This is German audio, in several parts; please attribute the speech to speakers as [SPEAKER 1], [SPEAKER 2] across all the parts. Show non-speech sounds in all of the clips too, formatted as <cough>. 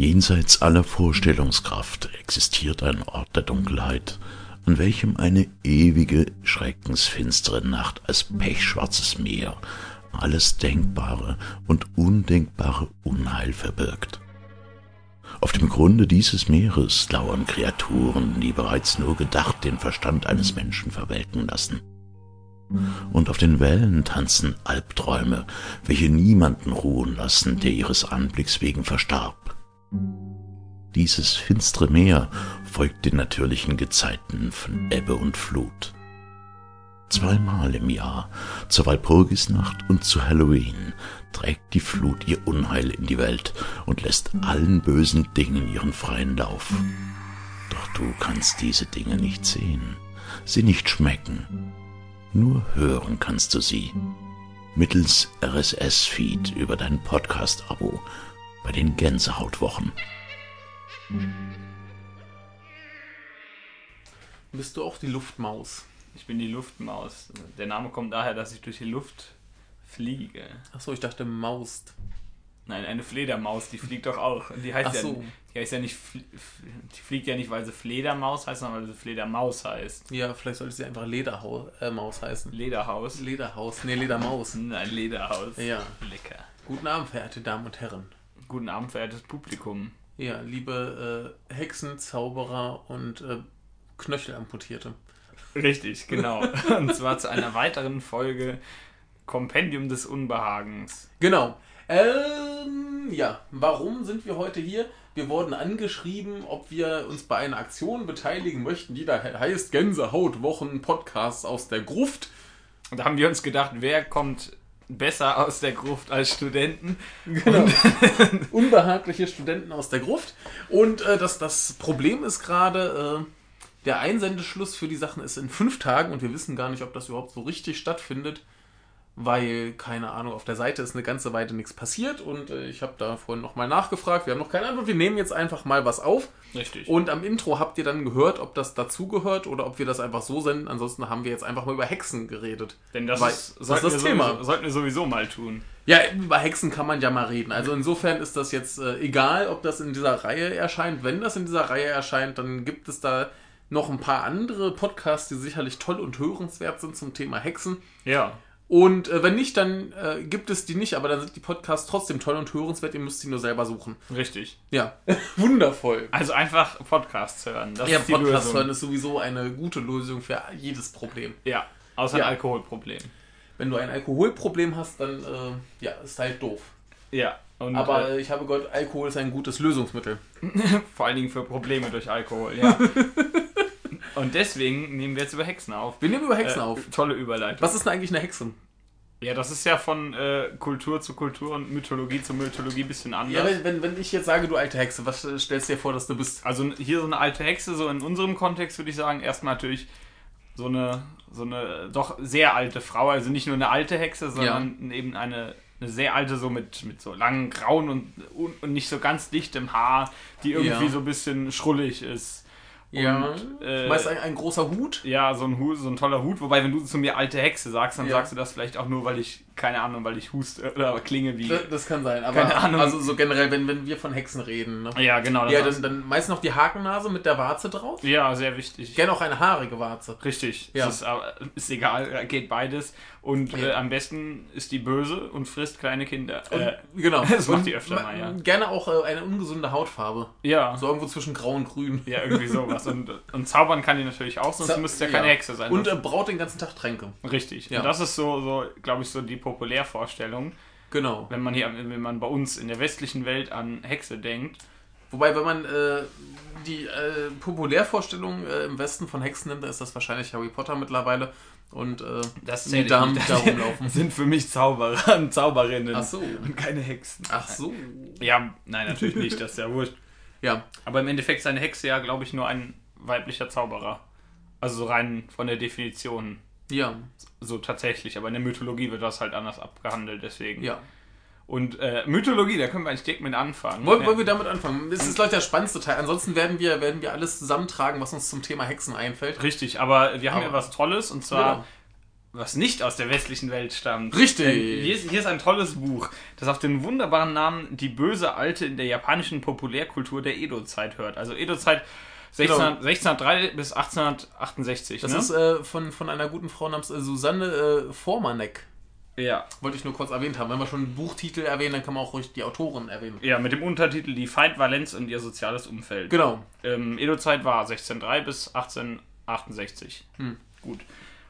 [SPEAKER 1] Jenseits aller Vorstellungskraft existiert ein Ort der Dunkelheit, an welchem eine ewige, schreckensfinstere Nacht als pechschwarzes Meer alles Denkbare und Undenkbare Unheil verbirgt. Auf dem Grunde dieses Meeres lauern Kreaturen, die bereits nur gedacht den Verstand eines Menschen verwelken lassen. Und auf den Wellen tanzen Albträume, welche niemanden ruhen lassen, der ihres Anblicks wegen verstarb. Dieses finstere Meer folgt den natürlichen Gezeiten von Ebbe und Flut. Zweimal im Jahr, zur Walpurgisnacht und zu Halloween, trägt die Flut ihr Unheil in die Welt und lässt allen bösen Dingen ihren freien Lauf. Doch du kannst diese Dinge nicht sehen, sie nicht schmecken, nur hören kannst du sie. Mittels RSS-Feed über dein Podcast-Abo bei den Gänsehautwochen.
[SPEAKER 2] Bist du auch die Luftmaus?
[SPEAKER 3] Ich bin die Luftmaus. Der Name kommt daher, dass ich durch die Luft fliege.
[SPEAKER 2] Achso, ich dachte Maust.
[SPEAKER 3] Nein, eine Fledermaus, die fliegt doch auch. Die heißt,
[SPEAKER 2] Ach
[SPEAKER 3] ja,
[SPEAKER 2] so.
[SPEAKER 3] Die heißt ja nicht, die fliegt ja nicht, weil sie Fledermaus heißt, sondern weil sie Fledermaus heißt.
[SPEAKER 2] Ja, vielleicht sollte sie einfach Ledermaus äh, Maus heißen.
[SPEAKER 3] Lederhaus.
[SPEAKER 2] Lederhaus. Nee, Ledermaus. <laughs>
[SPEAKER 3] Ein Lederhaus.
[SPEAKER 2] Ja.
[SPEAKER 3] Lecker.
[SPEAKER 2] Guten Abend, verehrte Damen und Herren.
[SPEAKER 3] Guten Abend, verehrtes Publikum.
[SPEAKER 2] Ja, liebe äh, Hexen, Zauberer und äh, Knöchelamputierte.
[SPEAKER 3] Richtig, genau. <laughs> Und zwar zu einer weiteren Folge Kompendium des Unbehagens.
[SPEAKER 2] Genau. Ähm, ja, warum sind wir heute hier? Wir wurden angeschrieben, ob wir uns bei einer Aktion beteiligen möchten, die da he- heißt Gänsehautwochen Podcast aus der Gruft.
[SPEAKER 3] Und da haben wir uns gedacht, wer kommt besser aus der Gruft als Studenten?
[SPEAKER 2] Genau. <laughs> Unbehagliche Studenten aus der Gruft. Und äh, das, das Problem ist gerade, äh, der Einsendeschluss für die Sachen ist in fünf Tagen und wir wissen gar nicht, ob das überhaupt so richtig stattfindet, weil, keine Ahnung, auf der Seite ist eine ganze Weile nichts passiert und äh, ich habe da vorhin nochmal nachgefragt. Wir haben noch keine Antwort. Wir nehmen jetzt einfach mal was auf.
[SPEAKER 3] Richtig.
[SPEAKER 2] Und am Intro habt ihr dann gehört, ob das dazugehört oder ob wir das einfach so senden. Ansonsten haben wir jetzt einfach mal über Hexen geredet.
[SPEAKER 3] Denn das
[SPEAKER 2] Weil-
[SPEAKER 3] ist,
[SPEAKER 2] das ist das Thema.
[SPEAKER 3] Sowieso, sollten wir sowieso mal tun.
[SPEAKER 2] Ja, über Hexen kann man ja mal reden. Also insofern ist das jetzt äh, egal, ob das in dieser Reihe erscheint. Wenn das in dieser Reihe erscheint, dann gibt es da noch ein paar andere Podcasts, die sicherlich toll und hörenswert sind zum Thema Hexen.
[SPEAKER 3] Ja.
[SPEAKER 2] Und äh, wenn nicht, dann äh, gibt es die nicht, aber dann sind die Podcasts trotzdem toll und hörenswert. Ihr müsst sie nur selber suchen.
[SPEAKER 3] Richtig.
[SPEAKER 2] Ja, <laughs> wundervoll.
[SPEAKER 3] Also einfach Podcasts hören. Das
[SPEAKER 2] Ja,
[SPEAKER 3] ist die
[SPEAKER 2] Podcast
[SPEAKER 3] Lösung.
[SPEAKER 2] hören ist sowieso eine gute Lösung für jedes Problem.
[SPEAKER 3] Ja. Außer
[SPEAKER 2] Ja.
[SPEAKER 3] ein Alkoholproblem.
[SPEAKER 2] Wenn du ein Alkoholproblem hast, dann äh, ja, ist halt doof.
[SPEAKER 3] Ja. Und,
[SPEAKER 2] Aber
[SPEAKER 3] äh,
[SPEAKER 2] ich habe gehört, Alkohol ist ein gutes Lösungsmittel. <laughs>
[SPEAKER 3] vor allen Dingen für Probleme durch Alkohol, ja. <laughs> Und deswegen nehmen wir jetzt über Hexen auf.
[SPEAKER 2] Wir nehmen über Hexen
[SPEAKER 3] Äh,
[SPEAKER 2] auf.
[SPEAKER 3] Tolle Überleitung.
[SPEAKER 2] Was ist denn eigentlich eine Hexe?
[SPEAKER 3] Ja, das ist ja von äh, Kultur zu Kultur und Mythologie zu Mythologie ein bisschen anders.
[SPEAKER 2] Ja, wenn, wenn, ich jetzt sage, du alte Hexe, was äh, stellst du dir vor, dass du bist?
[SPEAKER 3] Also hier so eine alte Hexe, so in unserem Kontext würde ich sagen, erstmal natürlich so eine, so eine doch sehr alte Frau, also nicht nur eine alte Hexe, sondern eben eine, eine sehr alte, so mit, mit so langen grauen und, und, und nicht so ganz dichtem Haar, die irgendwie
[SPEAKER 2] Ja.
[SPEAKER 3] so ein bisschen schrullig ist.
[SPEAKER 2] Ja.
[SPEAKER 3] Und, äh,
[SPEAKER 2] Meist ein, ein großer Hut?
[SPEAKER 3] Ja, so ein, Hut, so ein toller Hut. Wobei, wenn du zu mir alte Hexe sagst, dann
[SPEAKER 2] Ja.
[SPEAKER 3] sagst du das vielleicht auch nur, weil ich, keine Ahnung, weil ich huste oder klinge wie.
[SPEAKER 2] Das, kann sein, aber
[SPEAKER 3] Keine Ahnung.
[SPEAKER 2] also so generell, wenn, wenn wir von Hexen reden. Ne?
[SPEAKER 3] Ja, genau.
[SPEAKER 2] Ja, dann, dann meist noch die Hakennase mit der Warze drauf.
[SPEAKER 3] ja, sehr wichtig.
[SPEAKER 2] Gerne auch eine haarige Warze.
[SPEAKER 3] Richtig.
[SPEAKER 2] Ja.
[SPEAKER 3] Ist, ist egal, geht beides. Und
[SPEAKER 2] Ja.
[SPEAKER 3] äh, am besten ist die böse und frisst kleine Kinder.
[SPEAKER 2] Und,
[SPEAKER 3] Äh,
[SPEAKER 2] genau. <laughs>
[SPEAKER 3] das macht die öfter
[SPEAKER 2] ma-
[SPEAKER 3] mal, ja.
[SPEAKER 2] Gerne auch äh, eine ungesunde Hautfarbe.
[SPEAKER 3] ja.
[SPEAKER 2] So irgendwo zwischen grau und grün.
[SPEAKER 3] Ja, irgendwie sowas. Und, <laughs> und zaubern kann die natürlich auch, sonst
[SPEAKER 2] Za-
[SPEAKER 3] müsste es ja keine. Hexe sein.
[SPEAKER 2] Und äh, braut den ganzen Tag Tränke.
[SPEAKER 3] Richtig.
[SPEAKER 2] Ja.
[SPEAKER 3] Und das ist so, so glaube ich, so die Populärvorstellung,
[SPEAKER 2] Genau.
[SPEAKER 3] wenn man hier, wenn man bei uns in der westlichen Welt an Hexe denkt.
[SPEAKER 2] Wobei, wenn man äh, die äh, Populärvorstellung äh, im Westen von Hexen nimmt, dann ist das wahrscheinlich Harry Potter mittlerweile. Und äh,
[SPEAKER 3] Das
[SPEAKER 2] die Damen, die da <laughs> rumlaufen.
[SPEAKER 3] sind für mich Zauberer und <laughs> Zauberinnen.
[SPEAKER 2] Ach so.
[SPEAKER 3] Und keine Hexen.
[SPEAKER 2] Ach so.
[SPEAKER 3] Ja, nein, natürlich nicht, das ist ja wurscht. <laughs>
[SPEAKER 2] Ja,
[SPEAKER 3] Aber im Endeffekt ist eine Hexe ja, glaube ich, nur ein weiblicher Zauberer. Also so rein von der Definition.
[SPEAKER 2] Ja,
[SPEAKER 3] So tatsächlich. Aber in der Mythologie wird das halt anders abgehandelt, deswegen.
[SPEAKER 2] ja.
[SPEAKER 3] Und äh, Mythologie, da können wir eigentlich direkt mit anfangen.
[SPEAKER 2] Wollen,
[SPEAKER 3] Ja.
[SPEAKER 2] wollen wir damit anfangen? Das ist, glaube ich, der spannendste Teil. Ansonsten werden wir, werden wir alles zusammentragen, was uns zum Thema Hexen einfällt.
[SPEAKER 3] Richtig, aber wir haben
[SPEAKER 2] Aber-
[SPEAKER 3] ja was Tolles und zwar
[SPEAKER 2] Genau.
[SPEAKER 3] was nicht aus der westlichen Welt stammt.
[SPEAKER 2] Richtig.
[SPEAKER 3] Denn Hier ist, hier ist ein tolles Buch, das auf den wunderbaren Namen Die böse Alte in der japanischen Populärkultur der Edo-Zeit hört. Also Edo-Zeit 16,
[SPEAKER 2] Genau.
[SPEAKER 3] 1603 bis 1868.
[SPEAKER 2] Das
[SPEAKER 3] ne?
[SPEAKER 2] ist äh, von, von einer guten Frau namens äh, Susanne äh, Formanek.
[SPEAKER 3] ja.
[SPEAKER 2] Wollte ich nur kurz erwähnt haben. Wenn wir schon einen Buchtitel erwähnen, dann kann man auch ruhig die Autorin erwähnen.
[SPEAKER 3] ja, mit dem Untertitel Die Feindvalenz und ihr soziales Umfeld.
[SPEAKER 2] Genau.
[SPEAKER 3] Ähm, Edo-Zeit war 1603 bis 1868.
[SPEAKER 2] Hm.
[SPEAKER 3] Gut.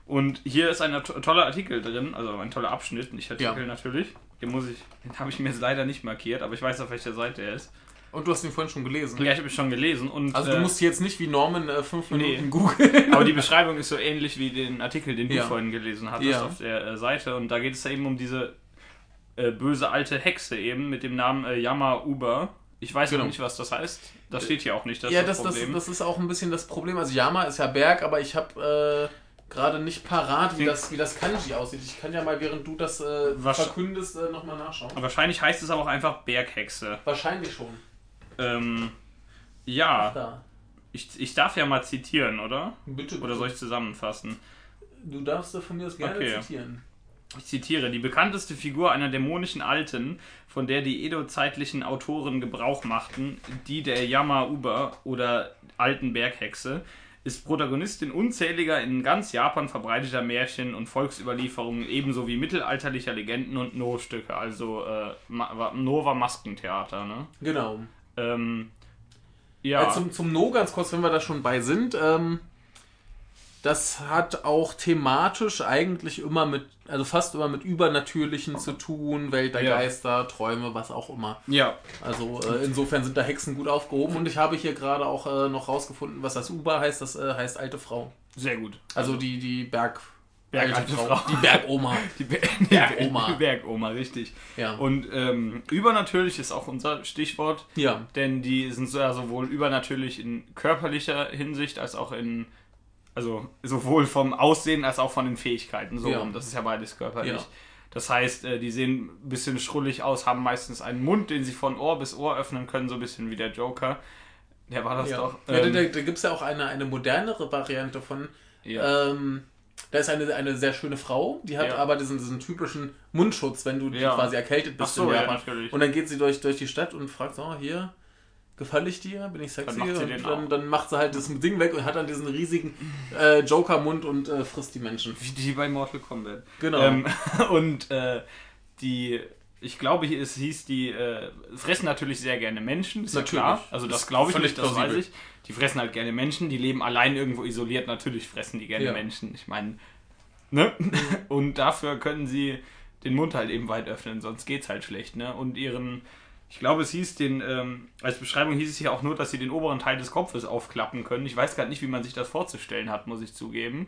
[SPEAKER 3] Und hier ist ein to toller Artikel drin, also ein toller Abschnitt, nicht Artikel
[SPEAKER 2] Ja.
[SPEAKER 3] natürlich. Den muss ich, den habe ich mir jetzt leider nicht markiert, aber ich weiß auf welcher Seite er ist.
[SPEAKER 2] Und du hast ihn vorhin schon gelesen.
[SPEAKER 3] Ja, ich habe ihn schon gelesen und
[SPEAKER 2] Also
[SPEAKER 3] äh,
[SPEAKER 2] du musst jetzt nicht wie Norman äh, fünf
[SPEAKER 3] Nee.
[SPEAKER 2] Minuten googeln.
[SPEAKER 3] aber die <laughs> Beschreibung ist so ähnlich wie den Artikel, den du
[SPEAKER 2] Ja.
[SPEAKER 3] vorhin gelesen hattest
[SPEAKER 2] Ja.
[SPEAKER 3] auf der äh, Seite und da geht es eben um diese äh, böse alte Hexe eben mit dem Namen äh, Yama Uber. Ich weiß
[SPEAKER 2] Genau.
[SPEAKER 3] noch nicht, was das heißt. Das steht hier auch nicht. Das
[SPEAKER 2] ja,
[SPEAKER 3] ist
[SPEAKER 2] das,
[SPEAKER 3] das
[SPEAKER 2] das, ist auch ein bisschen das Problem. Also Yama ist ja Berg, aber ich habe äh, gerade nicht parat, wie das, wie das Kanji aussieht. Ich kann ja mal, während du das äh, verkündest, äh, nochmal nachschauen.
[SPEAKER 3] Wahrscheinlich heißt es aber auch einfach Berghexe.
[SPEAKER 2] Wahrscheinlich schon.
[SPEAKER 3] Ähm, ja,
[SPEAKER 2] Da.
[SPEAKER 3] ich, ich darf ja mal zitieren, oder?
[SPEAKER 2] Bitte.
[SPEAKER 3] Oder soll ich zusammenfassen?
[SPEAKER 2] Du darfst von mir das gerne
[SPEAKER 3] Okay.
[SPEAKER 2] zitieren.
[SPEAKER 3] Ich zitiere, die bekannteste Figur einer dämonischen Alten, von der die Edo-zeitlichen Autoren Gebrauch machten, die der Yama-Uber oder alten Berghexe, ist Protagonistin unzähliger in ganz Japan verbreiteter Märchen und Volksüberlieferungen, ebenso wie mittelalterlicher Legenden und No-Stücke, also äh, Ma Nova Maskentheater. Ne?
[SPEAKER 2] Genau.
[SPEAKER 3] Ähm, ja,
[SPEAKER 2] Äh, zum, zum No ganz kurz, wenn wir da schon bei sind. Ähm, das hat auch thematisch eigentlich immer mit, also fast immer mit Übernatürlichen zu tun, Welt der
[SPEAKER 3] Ja.
[SPEAKER 2] Geister, Träume, was auch immer.
[SPEAKER 3] ja,
[SPEAKER 2] Also äh, insofern sind da Hexen gut aufgehoben und ich habe hier gerade auch äh, noch rausgefunden, was das Uber heißt. Das äh, heißt alte Frau.
[SPEAKER 3] sehr gut.
[SPEAKER 2] Also die, die Berg,
[SPEAKER 3] Bergalte Frau.
[SPEAKER 2] Die Bergoma. <laughs>
[SPEAKER 3] Die Ber
[SPEAKER 2] Bergoma.
[SPEAKER 3] Die Bergoma, richtig.
[SPEAKER 2] Ja.
[SPEAKER 3] Und ähm, übernatürlich ist auch unser Stichwort,
[SPEAKER 2] ja.
[SPEAKER 3] denn die sind ja sowohl übernatürlich in körperlicher Hinsicht als auch in, also sowohl vom Aussehen als auch von den Fähigkeiten. So
[SPEAKER 2] Ja.
[SPEAKER 3] rum. Das ist ja beides körperlich.
[SPEAKER 2] Ja.
[SPEAKER 3] Das heißt, äh, die sehen ein bisschen schrullig aus, haben meistens einen Mund, den sie von Ohr bis Ohr öffnen können, so ein bisschen wie der Joker. Der war das
[SPEAKER 2] Ja,
[SPEAKER 3] doch.
[SPEAKER 2] ja da,
[SPEAKER 3] Ähm,
[SPEAKER 2] da, da gibt es ja auch eine, eine modernere Variante von.
[SPEAKER 3] ja.
[SPEAKER 2] Ähm, da ist eine, eine sehr schöne Frau, die hat
[SPEAKER 3] Ja.
[SPEAKER 2] aber diesen, diesen typischen Mundschutz, wenn du
[SPEAKER 3] Ja.
[SPEAKER 2] quasi erkältet bist
[SPEAKER 3] so,
[SPEAKER 2] in
[SPEAKER 3] ja,
[SPEAKER 2] Japan.
[SPEAKER 3] natürlich.
[SPEAKER 2] Und dann geht sie durch, durch die Stadt und fragt so, oh, hier, gefalle ich dir? Bin ich sexy?
[SPEAKER 3] sie
[SPEAKER 2] und dann, dann macht sie halt das Ding weg und hat dann diesen riesigen äh, Joker-Mund und äh, frisst die Menschen.
[SPEAKER 3] Wie die bei Mortal Kombat.
[SPEAKER 2] Genau.
[SPEAKER 3] Ähm, <laughs> und äh, die, ich glaube, hier- es hieß, die äh, fressen natürlich sehr gerne Menschen, ist
[SPEAKER 2] Natürlich.
[SPEAKER 3] ja klar. Also das glaube ich nicht, das
[SPEAKER 2] plausibel.
[SPEAKER 3] weiß ich. Die fressen halt gerne Menschen, die leben allein irgendwo isoliert, natürlich fressen die gerne
[SPEAKER 2] Ja.
[SPEAKER 3] Menschen. Ich meine, ne? <laughs> Und dafür können sie den Mund halt eben weit öffnen, sonst geht's halt schlecht, ne? Und ihren, ich glaube, es hieß den, ähm, als Beschreibung hieß es hier auch nur, dass sie den oberen Teil des Kopfes aufklappen können. Ich weiß gerade nicht, wie man sich das vorzustellen hat, muss ich zugeben.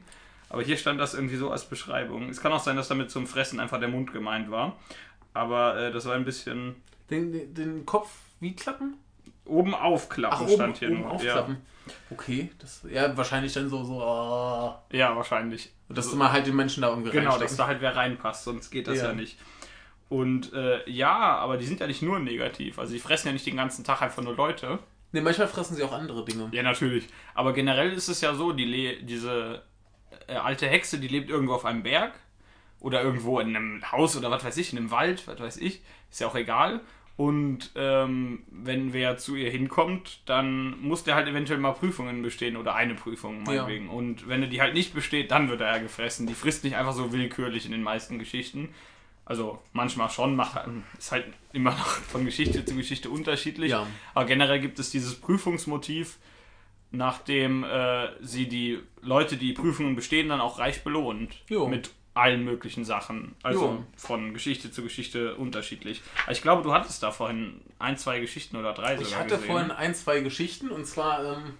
[SPEAKER 3] Aber hier stand das irgendwie so als Beschreibung. Es kann auch sein, dass damit zum Fressen einfach der Mund gemeint war. Aber äh, das war ein bisschen
[SPEAKER 2] Den, den, den Kopf wie klappen?
[SPEAKER 3] Oben aufklappen
[SPEAKER 2] Ach, oben,
[SPEAKER 3] stand hier
[SPEAKER 2] oben
[SPEAKER 3] nur.
[SPEAKER 2] aufklappen. Okay, das, ja, wahrscheinlich dann so, so, oh,
[SPEAKER 3] Ja, ja, wahrscheinlich.
[SPEAKER 2] dass man halt den Menschen da irgendwie
[SPEAKER 3] Genau, dass da halt wer reinpasst, sonst geht das ja,
[SPEAKER 2] Ja.
[SPEAKER 3] nicht. Und äh, ja, aber die sind ja nicht nur negativ. Also die fressen ja nicht den ganzen Tag einfach nur Leute.
[SPEAKER 2] Ne, manchmal fressen sie auch andere Dinge.
[SPEAKER 3] Ja, natürlich. Aber generell ist es ja so, die Le diese äh, alte Hexe, die lebt irgendwo auf einem Berg oder irgendwo in einem Haus oder was weiß ich, in einem Wald, was weiß ich, ist ja auch egal. Und ähm, wenn wer zu ihr hinkommt, dann muss der halt eventuell mal Prüfungen bestehen oder eine Prüfung meinetwegen. Und wenn er die halt nicht besteht, dann wird er ja gefressen. Die frisst nicht einfach so willkürlich in den meisten Geschichten. Also manchmal schon, macht, halt- ist halt immer noch <laughs> von Geschichte zu Geschichte unterschiedlich.
[SPEAKER 2] Ja.
[SPEAKER 3] Aber generell gibt es dieses Prüfungsmotiv, nachdem äh, sie die Leute, die Prüfungen bestehen, dann auch reich belohnt.
[SPEAKER 2] Jo.
[SPEAKER 3] Mit allen möglichen Sachen. Also
[SPEAKER 2] Jo.
[SPEAKER 3] von Geschichte zu Geschichte unterschiedlich. Aber ich glaube, du hattest da vorhin ein, zwei Geschichten oder drei
[SPEAKER 2] Ich
[SPEAKER 3] sogar
[SPEAKER 2] hatte
[SPEAKER 3] gesehen.
[SPEAKER 2] vorhin ein, zwei Geschichten und zwar, ähm,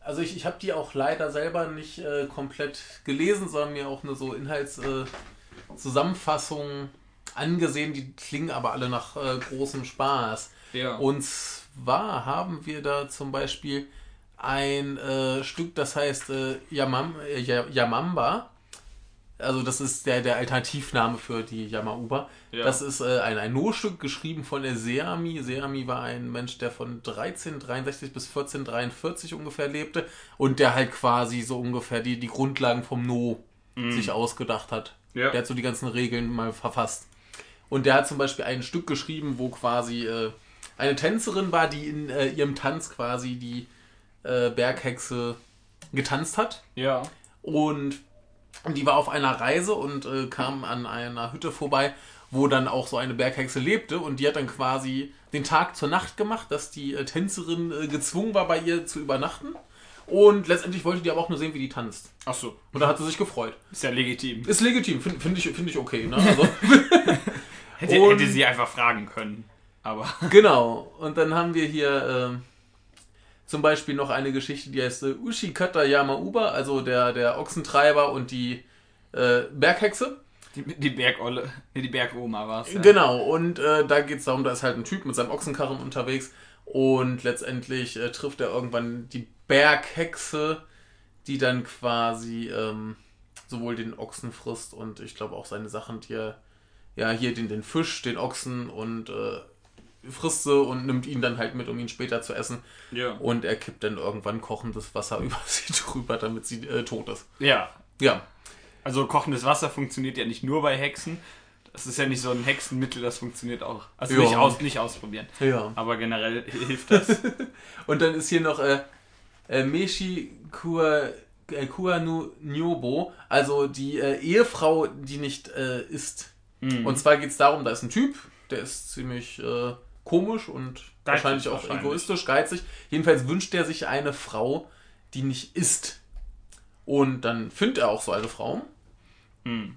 [SPEAKER 2] also ich, ich habe die auch leider selber nicht äh, komplett gelesen, sondern mir auch eine so Inhaltszusammenfassung äh, angesehen. Die klingen aber alle nach äh, großem Spaß.
[SPEAKER 3] Ja.
[SPEAKER 2] Und zwar haben wir da zum Beispiel ein äh, Stück, das heißt äh, Yamam, äh, Ya- Yamamba. Also das ist der, der Alternativname für die Yamauba.
[SPEAKER 3] Ja.
[SPEAKER 2] Das ist äh, ein, ein No-Stück geschrieben von der Seami. Seami war ein Mensch, der von 1363 bis 1443 ungefähr lebte und der halt quasi so ungefähr die, die Grundlagen vom No mhm. sich ausgedacht hat. Ja. Der hat so die ganzen Regeln mal verfasst. Und der hat zum Beispiel ein Stück geschrieben, wo quasi äh, eine Tänzerin war, die in äh, ihrem Tanz quasi die äh, Berghexe getanzt hat.
[SPEAKER 3] Ja.
[SPEAKER 2] Und die war auf einer Reise und äh, kam an einer Hütte vorbei, wo dann auch so eine Berghexe lebte. Und die hat dann quasi den Tag zur Nacht gemacht, dass die äh, Tänzerin äh, gezwungen war, bei ihr zu übernachten. Und letztendlich wollte die aber auch nur sehen, wie die tanzt.
[SPEAKER 3] Ach so.
[SPEAKER 2] Und da hat sie sich gefreut.
[SPEAKER 3] Ist ja legitim.
[SPEAKER 2] Ist legitim, finde find ich, find ich okay. Ne? Also <laughs> <laughs>
[SPEAKER 3] hätte, hätte sie einfach fragen können. Aber. <laughs>
[SPEAKER 2] Genau. Und dann haben wir hier äh, zum Beispiel noch eine Geschichte, die heißt äh, Ushikata Yamauba, also der, der Ochsentreiber und die äh, Berghexe.
[SPEAKER 3] Die, die Bergolle, die Bergoma war es.
[SPEAKER 2] Ja. Genau, und äh, da geht es darum, da ist halt ein Typ mit seinem Ochsenkarren unterwegs und letztendlich äh, trifft er irgendwann die Berghexe, die dann quasi ähm, sowohl den Ochsen frisst und ich glaube auch seine Sachen, die er, ja, hier den, den Fisch, den Ochsen und äh, frisst sie und nimmt ihn dann halt mit, um ihn später zu essen.
[SPEAKER 3] Ja.
[SPEAKER 2] Und er kippt dann irgendwann kochendes Wasser <laughs> über sie drüber, damit sie äh, tot ist.
[SPEAKER 3] Ja.
[SPEAKER 2] Ja.
[SPEAKER 3] Also kochendes Wasser funktioniert ja nicht nur bei Hexen. Das ist ja nicht so ein Hexenmittel, das funktioniert auch. Also nicht, aus, nicht ausprobieren.
[SPEAKER 2] Ja.
[SPEAKER 3] Aber generell hilft das. <laughs>
[SPEAKER 2] und dann ist hier noch äh, äh, Meshi Kua, äh, Kuanu Nyobo, also die äh, Ehefrau, die nicht äh, isst. Mhm. Und zwar geht es darum, da ist ein Typ, der ist ziemlich äh, komisch und geizig wahrscheinlich auch wahrscheinlich. egoistisch, geizig. Jedenfalls wünscht er sich eine Frau, die nicht isst. Und dann findet er auch so eine Frau.
[SPEAKER 3] Mhm.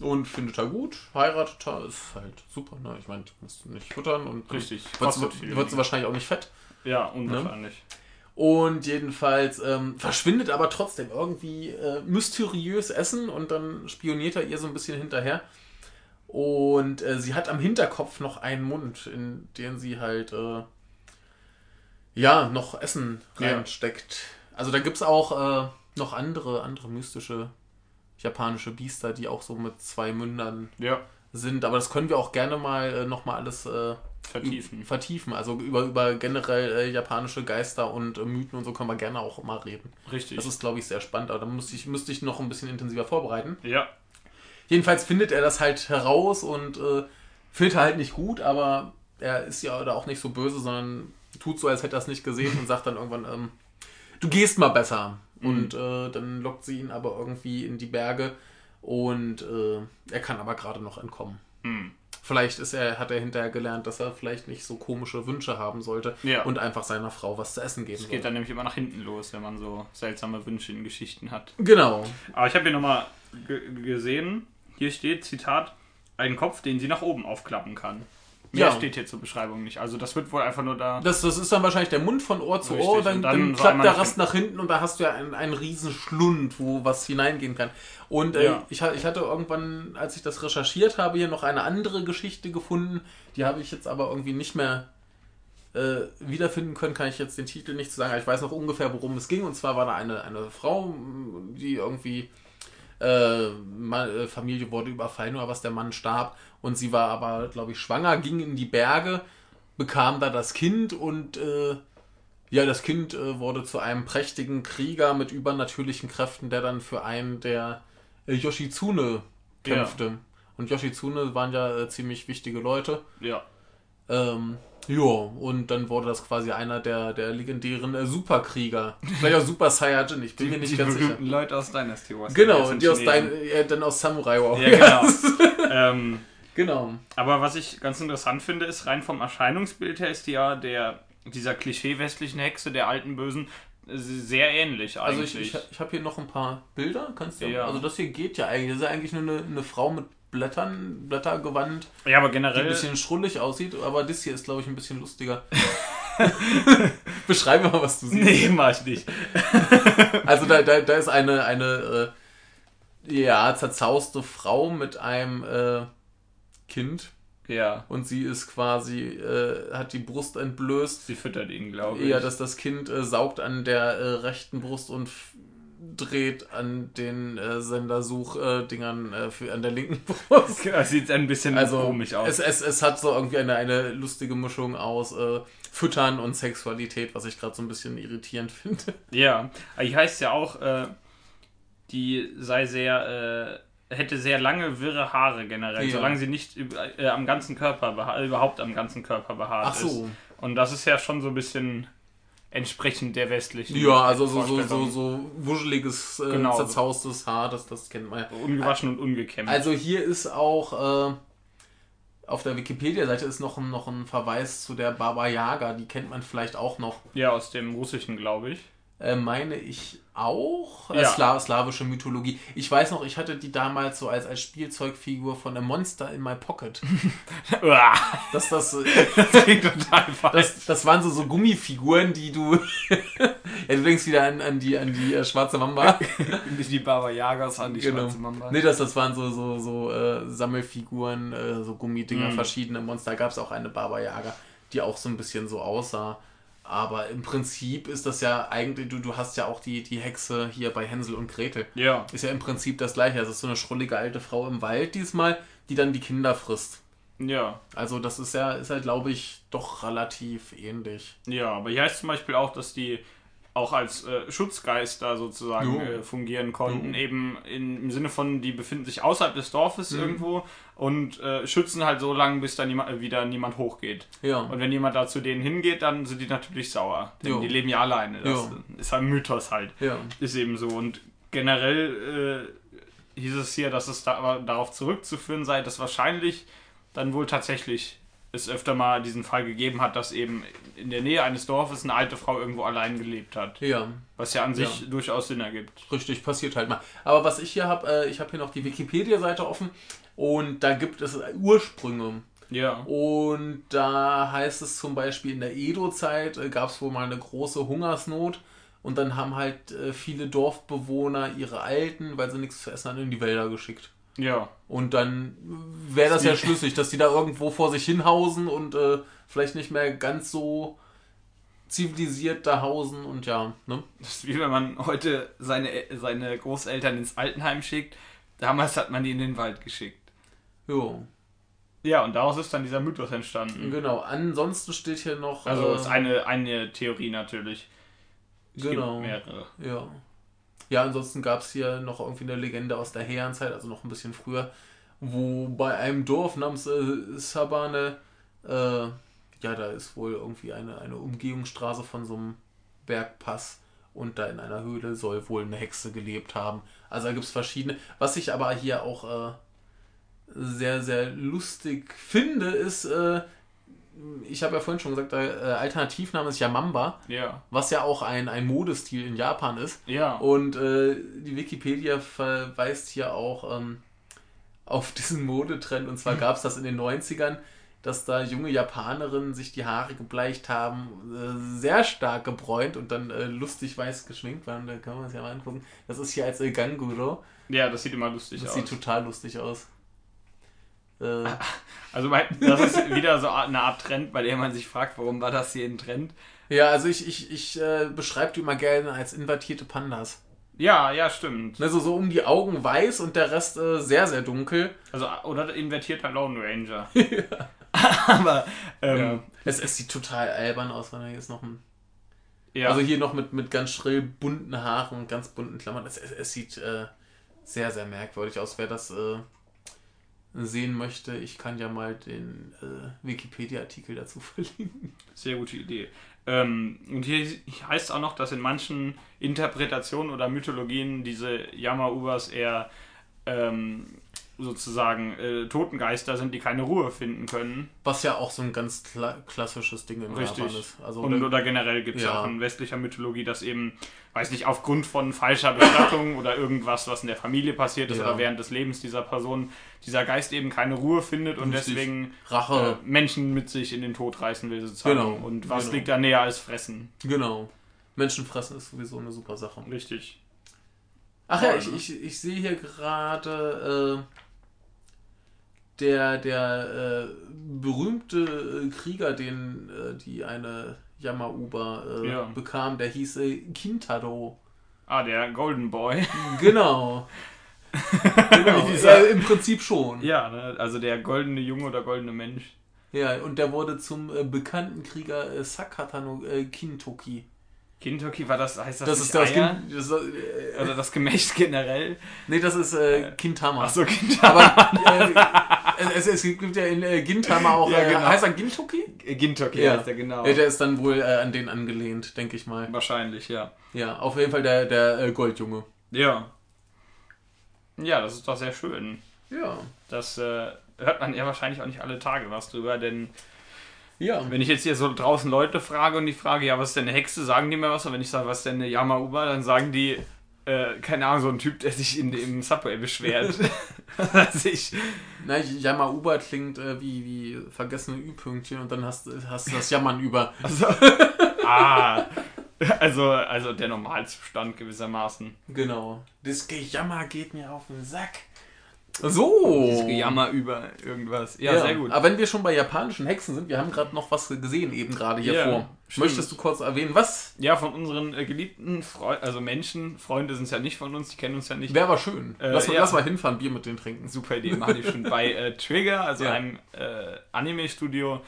[SPEAKER 2] Und findet er gut, heiratet er, ist halt super. Ne? Ich meine, musst du nicht futtern und
[SPEAKER 3] Richtig.
[SPEAKER 2] wird sie wahrscheinlich auch nicht fett.
[SPEAKER 3] Ja, unwahrscheinlich. Ne?
[SPEAKER 2] Und jedenfalls ähm, verschwindet aber trotzdem irgendwie äh, mysteriös Essen und dann spioniert er ihr so ein bisschen hinterher. Und äh, sie hat am Hinterkopf noch einen Mund, in den sie halt äh, ja noch Essen reinsteckt. Ja. Also da gibt es auch äh, noch andere, andere mystische japanische Biester, die auch so mit zwei Mündern
[SPEAKER 3] ja.
[SPEAKER 2] sind. Aber das können wir auch gerne mal äh, nochmal alles äh,
[SPEAKER 3] vertiefen.
[SPEAKER 2] vertiefen. Also über, über generell äh, japanische Geister und äh, Mythen und so können wir gerne auch mal reden.
[SPEAKER 3] Richtig.
[SPEAKER 2] Das ist, glaube ich, sehr spannend, aber da müsste ich, müsste ich noch ein bisschen intensiver vorbereiten.
[SPEAKER 3] Ja.
[SPEAKER 2] Jedenfalls findet er das halt heraus und äh, findet er halt nicht gut, aber er ist ja da auch nicht so böse, sondern tut so, als hätte er es nicht gesehen und sagt dann irgendwann, ähm, du gehst mal besser. Mhm. Und äh, dann lockt sie ihn aber irgendwie in die Berge und äh, er kann aber gerade noch entkommen.
[SPEAKER 3] Mhm.
[SPEAKER 2] Vielleicht ist er, hat er hinterher gelernt, dass er vielleicht nicht so komische Wünsche haben sollte
[SPEAKER 3] ja.
[SPEAKER 2] und einfach seiner Frau was zu essen geben
[SPEAKER 3] Das geht dann nämlich immer nach hinten los, wenn man so seltsame Wünsche in Geschichten hat.
[SPEAKER 2] Genau.
[SPEAKER 3] Aber ich habe hier nochmal gesehen, hier steht, Zitat, einen Kopf, den sie nach oben aufklappen kann. Mehr ja. steht hier zur Beschreibung nicht. Also das wird wohl einfach nur da.
[SPEAKER 2] Das, das ist dann wahrscheinlich der Mund von Ohr zu Richtig. Ohr, dann, dann, dann klappt der Rast nach hinten und da hast du ja einen, einen riesen Schlund, wo was hineingehen kann. Und äh, ja. ich, ich hatte irgendwann, als ich das recherchiert habe, hier noch eine andere Geschichte gefunden. Die habe ich jetzt aber irgendwie nicht mehr äh, wiederfinden können, kann ich jetzt den Titel nicht sagen. Ich weiß noch ungefähr, worum es ging. Und zwar war da eine, eine Frau, die irgendwie äh, äh, Familie wurde überfallen oder was, der Mann starb und sie war aber, glaube ich, schwanger, ging in die Berge, bekam da das Kind und äh, ja, das Kind äh, wurde zu einem prächtigen Krieger mit übernatürlichen Kräften, der dann für einen der äh, Yoshitsune kämpfte. Ja. Und Yoshitsune waren ja äh, ziemlich wichtige Leute.
[SPEAKER 3] Ja.
[SPEAKER 2] Ähm, ja, und dann wurde das quasi einer der, der legendären äh, Superkrieger. Vielleicht auch Super Saiyajin, ich bin die, mir nicht ganz sicher.
[SPEAKER 3] Leute aus Dynasty Wars.
[SPEAKER 2] Genau, die aus Dein, äh, dann aus Samurai
[SPEAKER 3] Warriors. Ja, genau. <laughs> ähm,
[SPEAKER 2] genau.
[SPEAKER 3] Aber was ich ganz interessant finde, ist rein vom Erscheinungsbild her ist die ja der, dieser Klischee-westlichen Hexe, der alten Bösen, sehr ähnlich eigentlich.
[SPEAKER 2] Also ich, ich, ich habe hier noch ein paar Bilder, kannst du ja. Also das hier geht ja eigentlich. Das ist ja eigentlich nur eine, eine Frau mit Blättern, Blättergewand.
[SPEAKER 3] Ja, aber generell.
[SPEAKER 2] Die ein bisschen schrullig aussieht, aber das hier ist, glaube ich, ein bisschen lustiger. <laughs> <laughs> Beschreibe mal, was du siehst.
[SPEAKER 3] Nee, mach ich nicht. <laughs>
[SPEAKER 2] also da, da, da ist eine, eine äh, ja, zerzauste Frau mit einem äh, Kind.
[SPEAKER 3] Ja.
[SPEAKER 2] Und sie ist quasi, äh, hat die Brust entblößt.
[SPEAKER 3] Sie füttert ihn, glaube ich.
[SPEAKER 2] Ja, dass das Kind äh, saugt an der äh, rechten Brust und dreht an den äh, Sendersuchdingern äh, an der linken
[SPEAKER 3] Brust. <laughs> Das sieht ein bisschen
[SPEAKER 2] also, komisch aus. Es, es, es hat so irgendwie eine, eine lustige Mischung aus äh, Füttern und Sexualität, was ich gerade so ein bisschen irritierend finde. <laughs>
[SPEAKER 3] Ja, ich heißt ja auch, äh, die sei sehr, äh, hätte sehr lange wirre Haare generell, ja. solange sie nicht äh, am ganzen Körper, überhaupt am ganzen Körper behaart Ach so. ist. Und das ist ja schon so ein bisschen entsprechend der westlichen.
[SPEAKER 2] Ja, also so, so, so, so wuscheliges, äh, genau. zerzaustes Haar, das, das kennt man ja.
[SPEAKER 3] Ungewaschen und ungekämmt.
[SPEAKER 2] Also hier ist auch äh, auf der Wikipedia-Seite ist noch ein, noch ein Verweis zu der Baba Yaga, die kennt man vielleicht auch noch.
[SPEAKER 3] Ja, aus dem Russischen, glaube ich.
[SPEAKER 2] Äh, meine ich auch. Äh, ja. Slaw slawische Mythologie. Ich weiß noch, ich hatte die damals so als, als Spielzeugfigur von einem Monster in my Pocket. <laughs> das, das, das klingt total falsch. Das, das waren so, so Gummifiguren, die du. <laughs> ja, du denkst wieder an, an die, an die äh, schwarze Mamba. <laughs>
[SPEAKER 3] die Baba Yagas an die genau. schwarze
[SPEAKER 2] Mamba. Nee, das, das waren so, so, so äh, Sammelfiguren, äh, so Gummidinger, mm. verschiedene Monster. Da gab es auch eine Baba Yaga, die auch so ein bisschen so aussah. Aber im Prinzip ist das ja eigentlich, du, du hast ja auch die, die Hexe hier bei Hänsel und Gretel. Ja. Ist ja im Prinzip das gleiche. Es ist so eine schrullige alte Frau im Wald diesmal, die dann die Kinder frisst. Ja. Also das ist ja, ist halt, glaube ich, doch relativ ähnlich.
[SPEAKER 3] Ja, aber hier heißt zum Beispiel auch, dass die auch als äh, Schutzgeister sozusagen äh, fungieren konnten, jo. eben in, im Sinne von, die befinden sich außerhalb des Dorfes mhm. irgendwo und äh, schützen halt so lange, bis da niemand, äh, wieder niemand hochgeht. Ja. Und wenn jemand da zu denen hingeht, dann sind die natürlich sauer, denn jo. die leben ja alleine. Das jo. ist ein Mythos halt. Ja. Ist eben so. Und generell äh, hieß es hier, dass es da, darauf zurückzuführen sei, dass wahrscheinlich dann wohl tatsächlich es öfter mal diesen Fall gegeben hat, dass eben in der Nähe eines Dorfes eine alte Frau irgendwo allein gelebt hat. Ja. Was ja an sich ja. durchaus Sinn ergibt.
[SPEAKER 2] Richtig, passiert halt mal. Aber was ich hier habe, äh, ich habe hier noch die Wikipedia-Seite offen und da gibt es Ursprünge. Ja. Und da heißt es zum Beispiel, in der Edo-Zeit äh, gab es wohl mal eine große Hungersnot. Und dann haben halt äh, viele Dorfbewohner ihre Alten, weil sie nichts zu essen hatten, in die Wälder geschickt. Ja. Und dann wäre das ja <laughs> schlüssig, dass die da irgendwo vor sich hinhausen und äh, vielleicht nicht mehr ganz so zivilisiert da hausen und ja, ne?
[SPEAKER 3] Das ist wie wenn man heute seine, seine Großeltern ins Altenheim schickt. Damals hat man die in den Wald geschickt. Jo. Ja, und daraus ist dann dieser Mythos entstanden.
[SPEAKER 2] Genau, ansonsten steht hier noch.
[SPEAKER 3] Also äh, ist eine, eine Theorie natürlich. Es genau.
[SPEAKER 2] Gibt mehrere. Ja. Ja, ansonsten gab es hier noch irgendwie eine Legende aus der Herrenzeit, also noch ein bisschen früher, wo bei einem Dorf namens äh, Sabane, äh, ja, da ist wohl irgendwie eine, eine Umgehungsstraße von so einem Bergpass und da in einer Höhle soll wohl eine Hexe gelebt haben. Also da gibt es verschiedene. Was ich aber hier auch äh, sehr, sehr lustig finde, ist, äh, ich habe ja vorhin schon gesagt, der äh, Alternativname ist ja Mamba, ja. was ja auch ein, ein Modestil in Japan ist. Ja. Und äh, die Wikipedia verweist hier auch ähm, auf diesen Modetrend. Und zwar <laughs> gab es das in den 90ern, dass da junge Japanerinnen sich die Haare gebleicht haben, äh, sehr stark gebräunt und dann äh, lustig weiß geschminkt waren. Da kann man sich ja mal angucken. Das ist hier als Ganguro.
[SPEAKER 3] Ja, das sieht immer lustig
[SPEAKER 2] das aus. Das sieht total lustig aus.
[SPEAKER 3] Äh, also das ist wieder so eine Art Trend, bei der man sich fragt, warum war das hier ein Trend?
[SPEAKER 2] Ja, also ich, ich, ich äh, beschreibe die immer gerne als invertierte Pandas.
[SPEAKER 3] Ja, ja, stimmt.
[SPEAKER 2] Also so um die Augen weiß und der Rest äh, sehr, sehr dunkel.
[SPEAKER 3] Also, oder invertierter Lone Ranger. <laughs>
[SPEAKER 2] ja. <laughs> Aber ähm, ja. es, es sieht total albern aus, wenn er jetzt noch ein. Ja. Also hier noch mit, mit ganz schrill bunten Haaren und ganz bunten Klammern. Es, es, es sieht äh, sehr, sehr merkwürdig aus. Wer das äh, sehen möchte, ich kann ja mal den äh, Wikipedia-Artikel dazu <laughs> verlinken.
[SPEAKER 3] Sehr gute Idee. Ähm, und hier heißt es auch noch, dass in manchen Interpretationen oder Mythologien diese Yama-Ubers eher ähm, sozusagen äh, Totengeister sind, die keine Ruhe finden können.
[SPEAKER 2] Was ja auch so ein ganz kla klassisches Ding in Richtig. Japan ist.
[SPEAKER 3] Also, Und, oder generell gibt es ja. auch in westlicher Mythologie, dass eben, weiß nicht, aufgrund von falscher Bestattung <laughs> oder irgendwas, was in der Familie passiert ist ja. oder während des Lebens dieser Person, dieser Geist eben keine Ruhe findet und Richtig. deswegen Rache. Äh, Menschen mit sich in den Tod reißen will sozusagen. Genau. Und was genau. liegt da näher als Fressen?
[SPEAKER 2] Genau. Menschen fressen ist sowieso eine super Sache.
[SPEAKER 3] Richtig.
[SPEAKER 2] Ach ja, ich, ich, ich sehe hier gerade, äh, der, der äh, berühmte äh, Krieger, den äh, die eine Yamauba äh, ja. bekam, der hieß Kintaro.
[SPEAKER 3] Ah, der Golden Boy.
[SPEAKER 2] Genau. <laughs> <laughs> genau. ja, Im Prinzip schon.
[SPEAKER 3] Ja, ne? also der goldene Junge oder goldene Mensch.
[SPEAKER 2] Ja, und der wurde zum äh, bekannten Krieger äh, Sakata no Kintoki.
[SPEAKER 3] Gintoki war das, heißt das,
[SPEAKER 2] Das ist das
[SPEAKER 3] Eier?
[SPEAKER 2] Das, äh,
[SPEAKER 3] Oder das Gemächt <laughs> generell?
[SPEAKER 2] Nee, das ist äh, Gintama.
[SPEAKER 3] Achso, Gintama.
[SPEAKER 2] Aber <laughs> äh, es, es gibt ja in äh, Gintama auch,
[SPEAKER 3] Ja,
[SPEAKER 2] äh,
[SPEAKER 3] genau.
[SPEAKER 2] heißt er Gintoki?
[SPEAKER 3] Gintoki
[SPEAKER 2] Ja.
[SPEAKER 3] heißt der genau.
[SPEAKER 2] Ja, der ist dann wohl äh, an den angelehnt, denke ich mal.
[SPEAKER 3] Wahrscheinlich, ja.
[SPEAKER 2] Ja, auf jeden Fall der, der äh, Goldjunge.
[SPEAKER 3] Ja. Ja, das ist doch sehr schön.
[SPEAKER 2] Ja.
[SPEAKER 3] Das äh, hört man ja wahrscheinlich auch nicht alle Tage was drüber, denn
[SPEAKER 2] Ja.
[SPEAKER 3] wenn ich jetzt hier so draußen Leute frage und die frage, ja, was ist denn eine Hexe, sagen die mir was? Und wenn ich sage, was ist denn eine Yamauba, dann sagen die, äh, keine Ahnung, so ein Typ, der sich in, im Subway beschwert. <laughs> <laughs> also ich,
[SPEAKER 2] Na, Yamauba klingt äh, wie, wie vergessene Ü-Pünktchen und dann hast, du- hast du das Jammern über.
[SPEAKER 3] also, <laughs> ah, <laughs> also, also der Normalzustand gewissermaßen.
[SPEAKER 2] Genau. Das Gejammer geht mir auf den Sack. So.
[SPEAKER 3] Das Gejammer über irgendwas. Ja, sehr gut.
[SPEAKER 2] Aber wenn wir schon bei japanischen Hexen sind, wir haben gerade noch was gesehen, eben gerade hier
[SPEAKER 3] Ja,
[SPEAKER 2] vor.
[SPEAKER 3] stimmt.
[SPEAKER 2] Möchtest du kurz erwähnen, was?
[SPEAKER 3] Ja, von unseren äh, geliebten Freunden, also Menschen, Freunde sind es ja nicht von uns, die kennen uns ja nicht.
[SPEAKER 2] Wäre aber schön.
[SPEAKER 3] Äh,
[SPEAKER 2] lass, mal,
[SPEAKER 3] ja.
[SPEAKER 2] lass mal hinfahren, Bier mit denen trinken.
[SPEAKER 3] Super Idee, machen die schon bei äh, Trigger, also
[SPEAKER 2] Ja.
[SPEAKER 3] einem äh, Anime-Studio.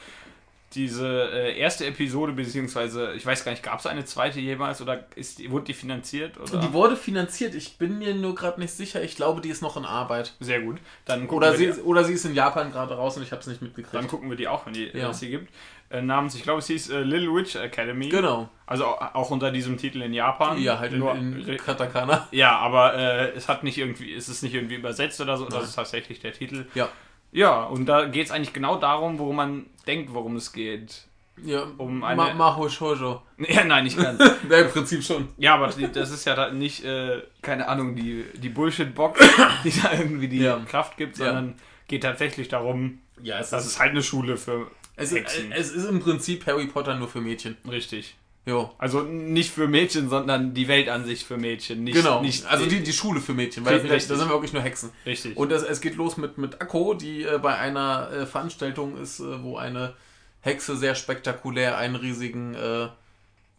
[SPEAKER 3] Diese äh, erste Episode, beziehungsweise, ich weiß gar nicht, gab es eine zweite jemals oder ist die, wurde die finanziert? Oder?
[SPEAKER 2] Die wurde finanziert, ich bin mir nur gerade nicht sicher. Ich glaube, die ist noch in Arbeit.
[SPEAKER 3] Sehr gut. Dann
[SPEAKER 2] Oder sie,
[SPEAKER 3] die,
[SPEAKER 2] ist, oder sie ist in Japan gerade raus und ich habe es nicht mitgekriegt.
[SPEAKER 3] dann gucken wir die auch, wenn die
[SPEAKER 2] Ja.
[SPEAKER 3] es sie gibt. Äh, namens, ich glaube, es hieß äh, Little Witch Academy.
[SPEAKER 2] Genau.
[SPEAKER 3] Also au- auch unter diesem Titel in Japan.
[SPEAKER 2] Ja, halt in,
[SPEAKER 3] Nur,
[SPEAKER 2] in Katakana.
[SPEAKER 3] Ja, aber äh, es hat nicht irgendwie, es ist nicht irgendwie übersetzt oder so,
[SPEAKER 2] Nein.
[SPEAKER 3] das ist tatsächlich der Titel.
[SPEAKER 2] Ja.
[SPEAKER 3] Ja, und da geht es eigentlich genau darum, worum man denkt, worum es geht.
[SPEAKER 2] Ja,
[SPEAKER 3] Um eine-
[SPEAKER 2] Ma Maho Shoujo. <laughs>
[SPEAKER 3] Ja, nein, nicht ganz. <laughs>
[SPEAKER 2] Ja, im Prinzip schon.
[SPEAKER 3] ja, aber das ist ja nicht, äh, keine Ahnung, die, die Bullshit-Box, die da irgendwie die
[SPEAKER 2] Ja.
[SPEAKER 3] Kraft gibt,
[SPEAKER 2] Ja.
[SPEAKER 3] sondern geht tatsächlich darum,
[SPEAKER 2] Ja, es
[SPEAKER 3] das ist halt eine Schule für
[SPEAKER 2] es, ist, es ist im Prinzip Harry Potter nur für Mädchen.
[SPEAKER 3] Richtig.
[SPEAKER 2] Jo.
[SPEAKER 3] Also nicht für Mädchen, sondern die Welt an sich für Mädchen. Nicht,
[SPEAKER 2] Genau.
[SPEAKER 3] Nicht,
[SPEAKER 2] also die, die Schule für Mädchen, weil da sind wir wirklich nur Hexen.
[SPEAKER 3] Richtig.
[SPEAKER 2] Und es, es geht los mit, mit Akko, die äh, bei einer äh, Veranstaltung ist, äh, wo eine Hexe sehr spektakulär einen riesigen äh,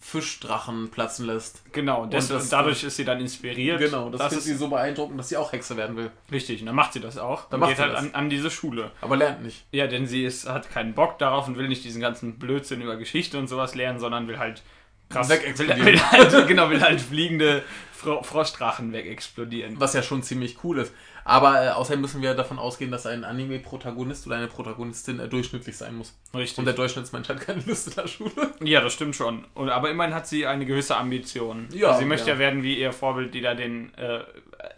[SPEAKER 2] Fischdrachen platzen lässt.
[SPEAKER 3] genau, das,
[SPEAKER 2] das-
[SPEAKER 3] und dadurch ist sie dann inspiriert.
[SPEAKER 2] Genau, das,
[SPEAKER 3] das
[SPEAKER 2] findet
[SPEAKER 3] ist
[SPEAKER 2] sie so beeindruckend, dass sie auch Hexe werden will.
[SPEAKER 3] richtig. Und dann macht sie das auch.
[SPEAKER 2] Dann
[SPEAKER 3] und
[SPEAKER 2] macht
[SPEAKER 3] geht
[SPEAKER 2] sie
[SPEAKER 3] halt
[SPEAKER 2] das.
[SPEAKER 3] an, an diese Schule.
[SPEAKER 2] Aber lernt nicht.
[SPEAKER 3] Ja, denn sie ist, hat keinen Bock darauf und will nicht diesen ganzen Blödsinn über Geschichte und sowas lernen, sondern will halt krass will,
[SPEAKER 2] Wegexplodieren.
[SPEAKER 3] will halt, genau, will halt fliegende Fro Froschdrachen wegexplodieren.
[SPEAKER 2] Was ja schon ziemlich cool ist. Aber äh, außerdem müssen wir davon ausgehen, dass ein Anime-Protagonist oder eine Protagonistin äh, durchschnittlich sein muss.
[SPEAKER 3] Richtig.
[SPEAKER 2] Und der Durchschnittsmensch hat keine Lust in der Schule.
[SPEAKER 3] ja, das stimmt schon. Und, aber immerhin hat sie eine gewisse Ambition.
[SPEAKER 2] Ja,
[SPEAKER 3] also sie möchte ja.
[SPEAKER 2] ja.
[SPEAKER 3] werden wie ihr Vorbild, die da den äh,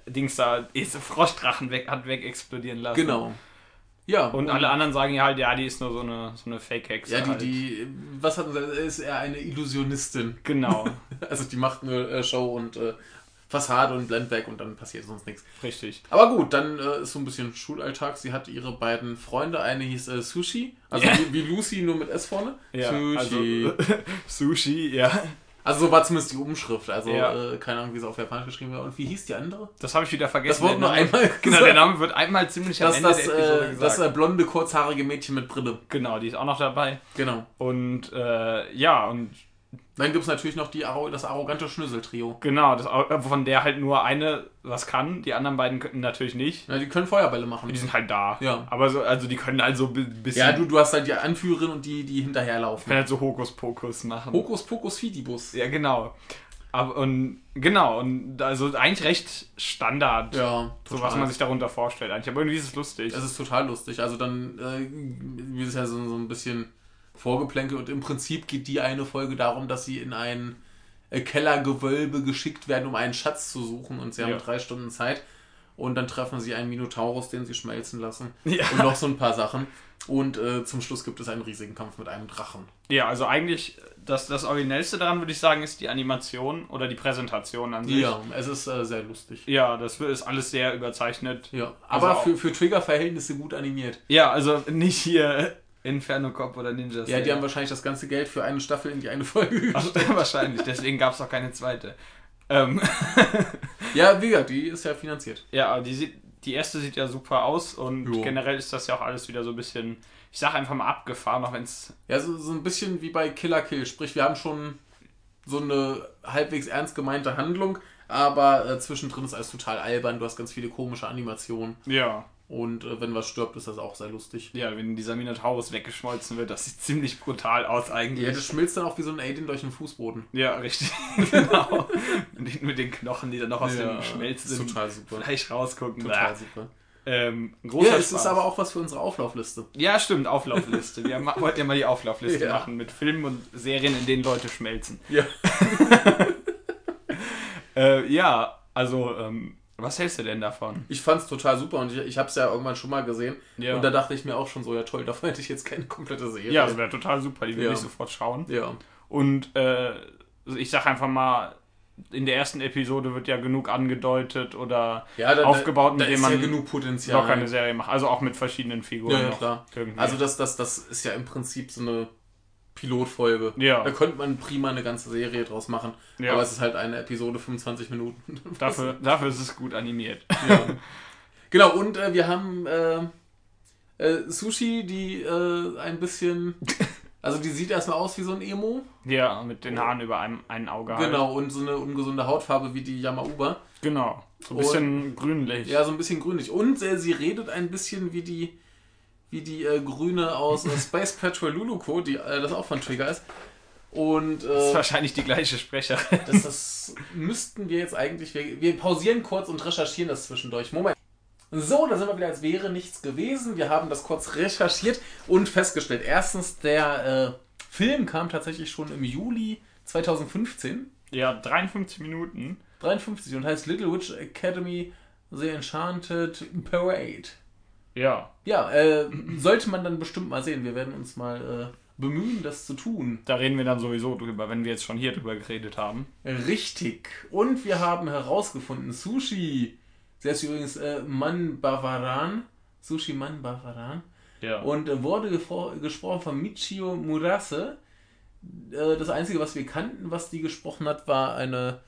[SPEAKER 3] Dings da, <laughs> Froschdrachen weg, hat wegexplodieren lassen.
[SPEAKER 2] Genau. Ja.
[SPEAKER 3] Und alle anderen sagen ja halt, ja, die ist nur so eine, so eine Fake-Hexe.
[SPEAKER 2] Ja, die,
[SPEAKER 3] halt.
[SPEAKER 2] die, was hat sie, ist eher eine Illusionistin.
[SPEAKER 3] Genau, <laughs>
[SPEAKER 2] Also die macht nur äh, Show und äh, Fassade und Blendwerk und dann passiert sonst nichts.
[SPEAKER 3] richtig.
[SPEAKER 2] Aber gut, dann äh, ist so ein bisschen Schulalltag. Sie hat ihre beiden Freunde. Eine hieß äh, Sushi, also
[SPEAKER 3] Ja.
[SPEAKER 2] wie, wie Lucy, nur mit S vorne.
[SPEAKER 3] Ja,
[SPEAKER 2] Sushi.
[SPEAKER 3] Also, <laughs> Sushi, ja.
[SPEAKER 2] Also, so war zumindest die Umschrift. Also
[SPEAKER 3] Ja.
[SPEAKER 2] äh, keine Ahnung, wie sie auf Japanisch geschrieben war. Und wie hieß die andere?
[SPEAKER 3] Das habe ich wieder vergessen.
[SPEAKER 2] Das wurde nur einmal <laughs>
[SPEAKER 3] Genau,
[SPEAKER 2] gesagt.
[SPEAKER 3] der Name wird einmal ziemlich am
[SPEAKER 2] Das,
[SPEAKER 3] Ende
[SPEAKER 2] das,
[SPEAKER 3] der Episode
[SPEAKER 2] äh,
[SPEAKER 3] gesagt.
[SPEAKER 2] das äh, blonde, kurzhaarige Mädchen mit Brille.
[SPEAKER 3] genau, die ist auch noch dabei.
[SPEAKER 2] Genau.
[SPEAKER 3] Und äh, ja, und
[SPEAKER 2] Dann gibt es natürlich noch die, das arrogante Schnüsseltrio.
[SPEAKER 3] genau, das, au- von der halt nur eine was kann, die anderen beiden können natürlich nicht.
[SPEAKER 2] Ja, die können Feuerbälle machen.
[SPEAKER 3] Die sind halt da.
[SPEAKER 2] Ja.
[SPEAKER 3] Aber so, also die können halt so ein bisschen.
[SPEAKER 2] Ja, du, du hast halt die Anführerin und die, die hinterherlaufen.
[SPEAKER 3] können halt so Hokuspokus machen.
[SPEAKER 2] Hokus Pokus Fidibus.
[SPEAKER 3] ja, genau. Aber und genau, und also eigentlich recht Standard.
[SPEAKER 2] Ja,
[SPEAKER 3] So was man sich darunter vorstellt eigentlich. Aber irgendwie ist es lustig.
[SPEAKER 2] Es ist total lustig. Also dann, äh, es ja so, so ein bisschen Vorgeplänkel und im Prinzip geht die eine Folge darum, dass sie in ein äh, Kellergewölbe geschickt werden, um einen Schatz zu suchen und sie haben
[SPEAKER 3] Ja.
[SPEAKER 2] drei Stunden Zeit und dann treffen sie einen Minotaurus, den sie schmelzen lassen <laughs>
[SPEAKER 3] Ja.
[SPEAKER 2] und noch so ein paar Sachen und äh, zum Schluss gibt es einen riesigen Kampf mit einem Drachen.
[SPEAKER 3] Ja, also eigentlich das, das Originellste daran, würde ich sagen, ist die Animation oder die Präsentation an sich.
[SPEAKER 2] Ja, es ist äh, sehr lustig.
[SPEAKER 3] Ja, das ist alles sehr überzeichnet.
[SPEAKER 2] Ja,
[SPEAKER 3] Also
[SPEAKER 2] aber
[SPEAKER 3] auch-
[SPEAKER 2] für, für Trigger-Verhältnisse gut animiert.
[SPEAKER 3] Ja, also nicht hier Inferno Cop oder Ninja
[SPEAKER 2] Ja, die haben wahrscheinlich das ganze Geld für eine Staffel in die eine Folge
[SPEAKER 3] Ach, wahrscheinlich, deswegen gab es auch keine zweite. Ähm, <laughs>
[SPEAKER 2] Ja, wie gesagt, die ist ja finanziert.
[SPEAKER 3] ja, aber die, sieht, die erste sieht ja super aus und
[SPEAKER 2] Jo.
[SPEAKER 3] generell ist das ja auch alles wieder so ein bisschen, ich sag einfach mal abgefahren, auch wenn es.
[SPEAKER 2] Ja, so, so ein bisschen wie bei Killer Kill. Sprich, wir haben schon so eine halbwegs ernst gemeinte Handlung, aber äh, zwischendrin ist alles total albern. Du hast ganz viele komische Animationen.
[SPEAKER 3] Ja.
[SPEAKER 2] Und äh, wenn was stirbt, ist das auch sehr lustig.
[SPEAKER 3] Ja, wenn dieser Minotaurus weggeschmolzen wird, das sieht ziemlich brutal aus eigentlich.
[SPEAKER 2] Ja, das schmilzt dann auch wie so ein Alien durch den Fußboden.
[SPEAKER 3] Ja, richtig. <laughs> genau. mit, mit den Knochen, die dann noch aus
[SPEAKER 2] Ja,
[SPEAKER 3] dem
[SPEAKER 2] super.
[SPEAKER 3] Fleisch rausgucken.
[SPEAKER 2] Total
[SPEAKER 3] Bäh.
[SPEAKER 2] super.
[SPEAKER 3] Ähm, großer
[SPEAKER 2] Ja, es
[SPEAKER 3] Spaß.
[SPEAKER 2] ist aber auch was für unsere Auflaufliste.
[SPEAKER 3] Ja, stimmt, Auflaufliste. Wir wollten ja mal die Auflaufliste <laughs>
[SPEAKER 2] Ja.
[SPEAKER 3] machen mit Filmen und Serien, in denen Leute schmelzen.
[SPEAKER 2] Ja. <laughs>
[SPEAKER 3] Äh, ja, also, ähm, was hältst du denn davon?
[SPEAKER 2] Ich fand's total super und ich, ich habe es ja irgendwann schon mal gesehen.
[SPEAKER 3] Ja.
[SPEAKER 2] Und da dachte ich mir auch schon so, ja toll, <laughs> davon hätte ich jetzt keine komplette Serie.
[SPEAKER 3] Ja, das wäre total super, die würde
[SPEAKER 2] Ja.
[SPEAKER 3] ich sofort schauen.
[SPEAKER 2] ja.
[SPEAKER 3] Und äh, ich sag einfach mal, in der ersten Episode wird ja genug angedeutet oder
[SPEAKER 2] Ja, da,
[SPEAKER 3] aufgebaut,
[SPEAKER 2] da
[SPEAKER 3] mit dem
[SPEAKER 2] ist ja
[SPEAKER 3] man
[SPEAKER 2] genug Potenzial.
[SPEAKER 3] locker eine Serie macht. Also auch mit verschiedenen Figuren.
[SPEAKER 2] Ja, ja, klar.
[SPEAKER 3] irgendwie.
[SPEAKER 2] Also das, das, das ist ja im Prinzip so eine Pilotfolge.
[SPEAKER 3] Ja.
[SPEAKER 2] Da könnte man prima eine ganze Serie draus machen.
[SPEAKER 3] Ja.
[SPEAKER 2] Aber es ist halt eine Episode 25 Minuten. <laughs>
[SPEAKER 3] dafür, dafür ist es gut animiert.
[SPEAKER 2] ja. <laughs> Genau, und äh, wir haben äh, äh, Sushi, die äh, ein bisschen. Also die sieht erstmal aus wie so ein Emo.
[SPEAKER 3] ja, mit den Haaren über einem ein Auge. halt.
[SPEAKER 2] Genau, und so eine ungesunde Hautfarbe wie die Yamauba.
[SPEAKER 3] Genau. So ein bisschen grünlich.
[SPEAKER 2] Ja, so ein bisschen grünlich. Und äh, sie redet ein bisschen wie die, wie die äh, Grüne aus äh, Space Patrol Luluko, die äh, das auch von Trigger ist. Und
[SPEAKER 3] Das ist
[SPEAKER 2] äh,
[SPEAKER 3] wahrscheinlich die gleiche Sprecherin.
[SPEAKER 2] das, das müssten wir jetzt eigentlich. Wir, wir pausieren kurz und recherchieren das zwischendurch. Moment. So, da sind wir wieder, als wäre nichts gewesen. Wir haben das kurz recherchiert und festgestellt. Erstens, der äh, Film kam tatsächlich schon im Juli 2015.
[SPEAKER 3] Ja, 53 Minuten.
[SPEAKER 2] 53 und heißt Little Witch Academy The Enchanted Parade.
[SPEAKER 3] Ja,
[SPEAKER 2] Ja, äh, sollte man dann bestimmt mal sehen. Wir werden uns mal äh, bemühen, das zu tun.
[SPEAKER 3] da reden wir dann sowieso drüber, wenn wir jetzt schon hier drüber geredet haben.
[SPEAKER 2] Richtig. Und wir haben herausgefunden, Sushi, der ist übrigens äh, Man Bavaran, Sushi Man Bavaran,
[SPEAKER 3] Ja.
[SPEAKER 2] und äh, wurde gesprochen von Michio Murase. Äh, das Einzige, was wir kannten, was die gesprochen hat, war eine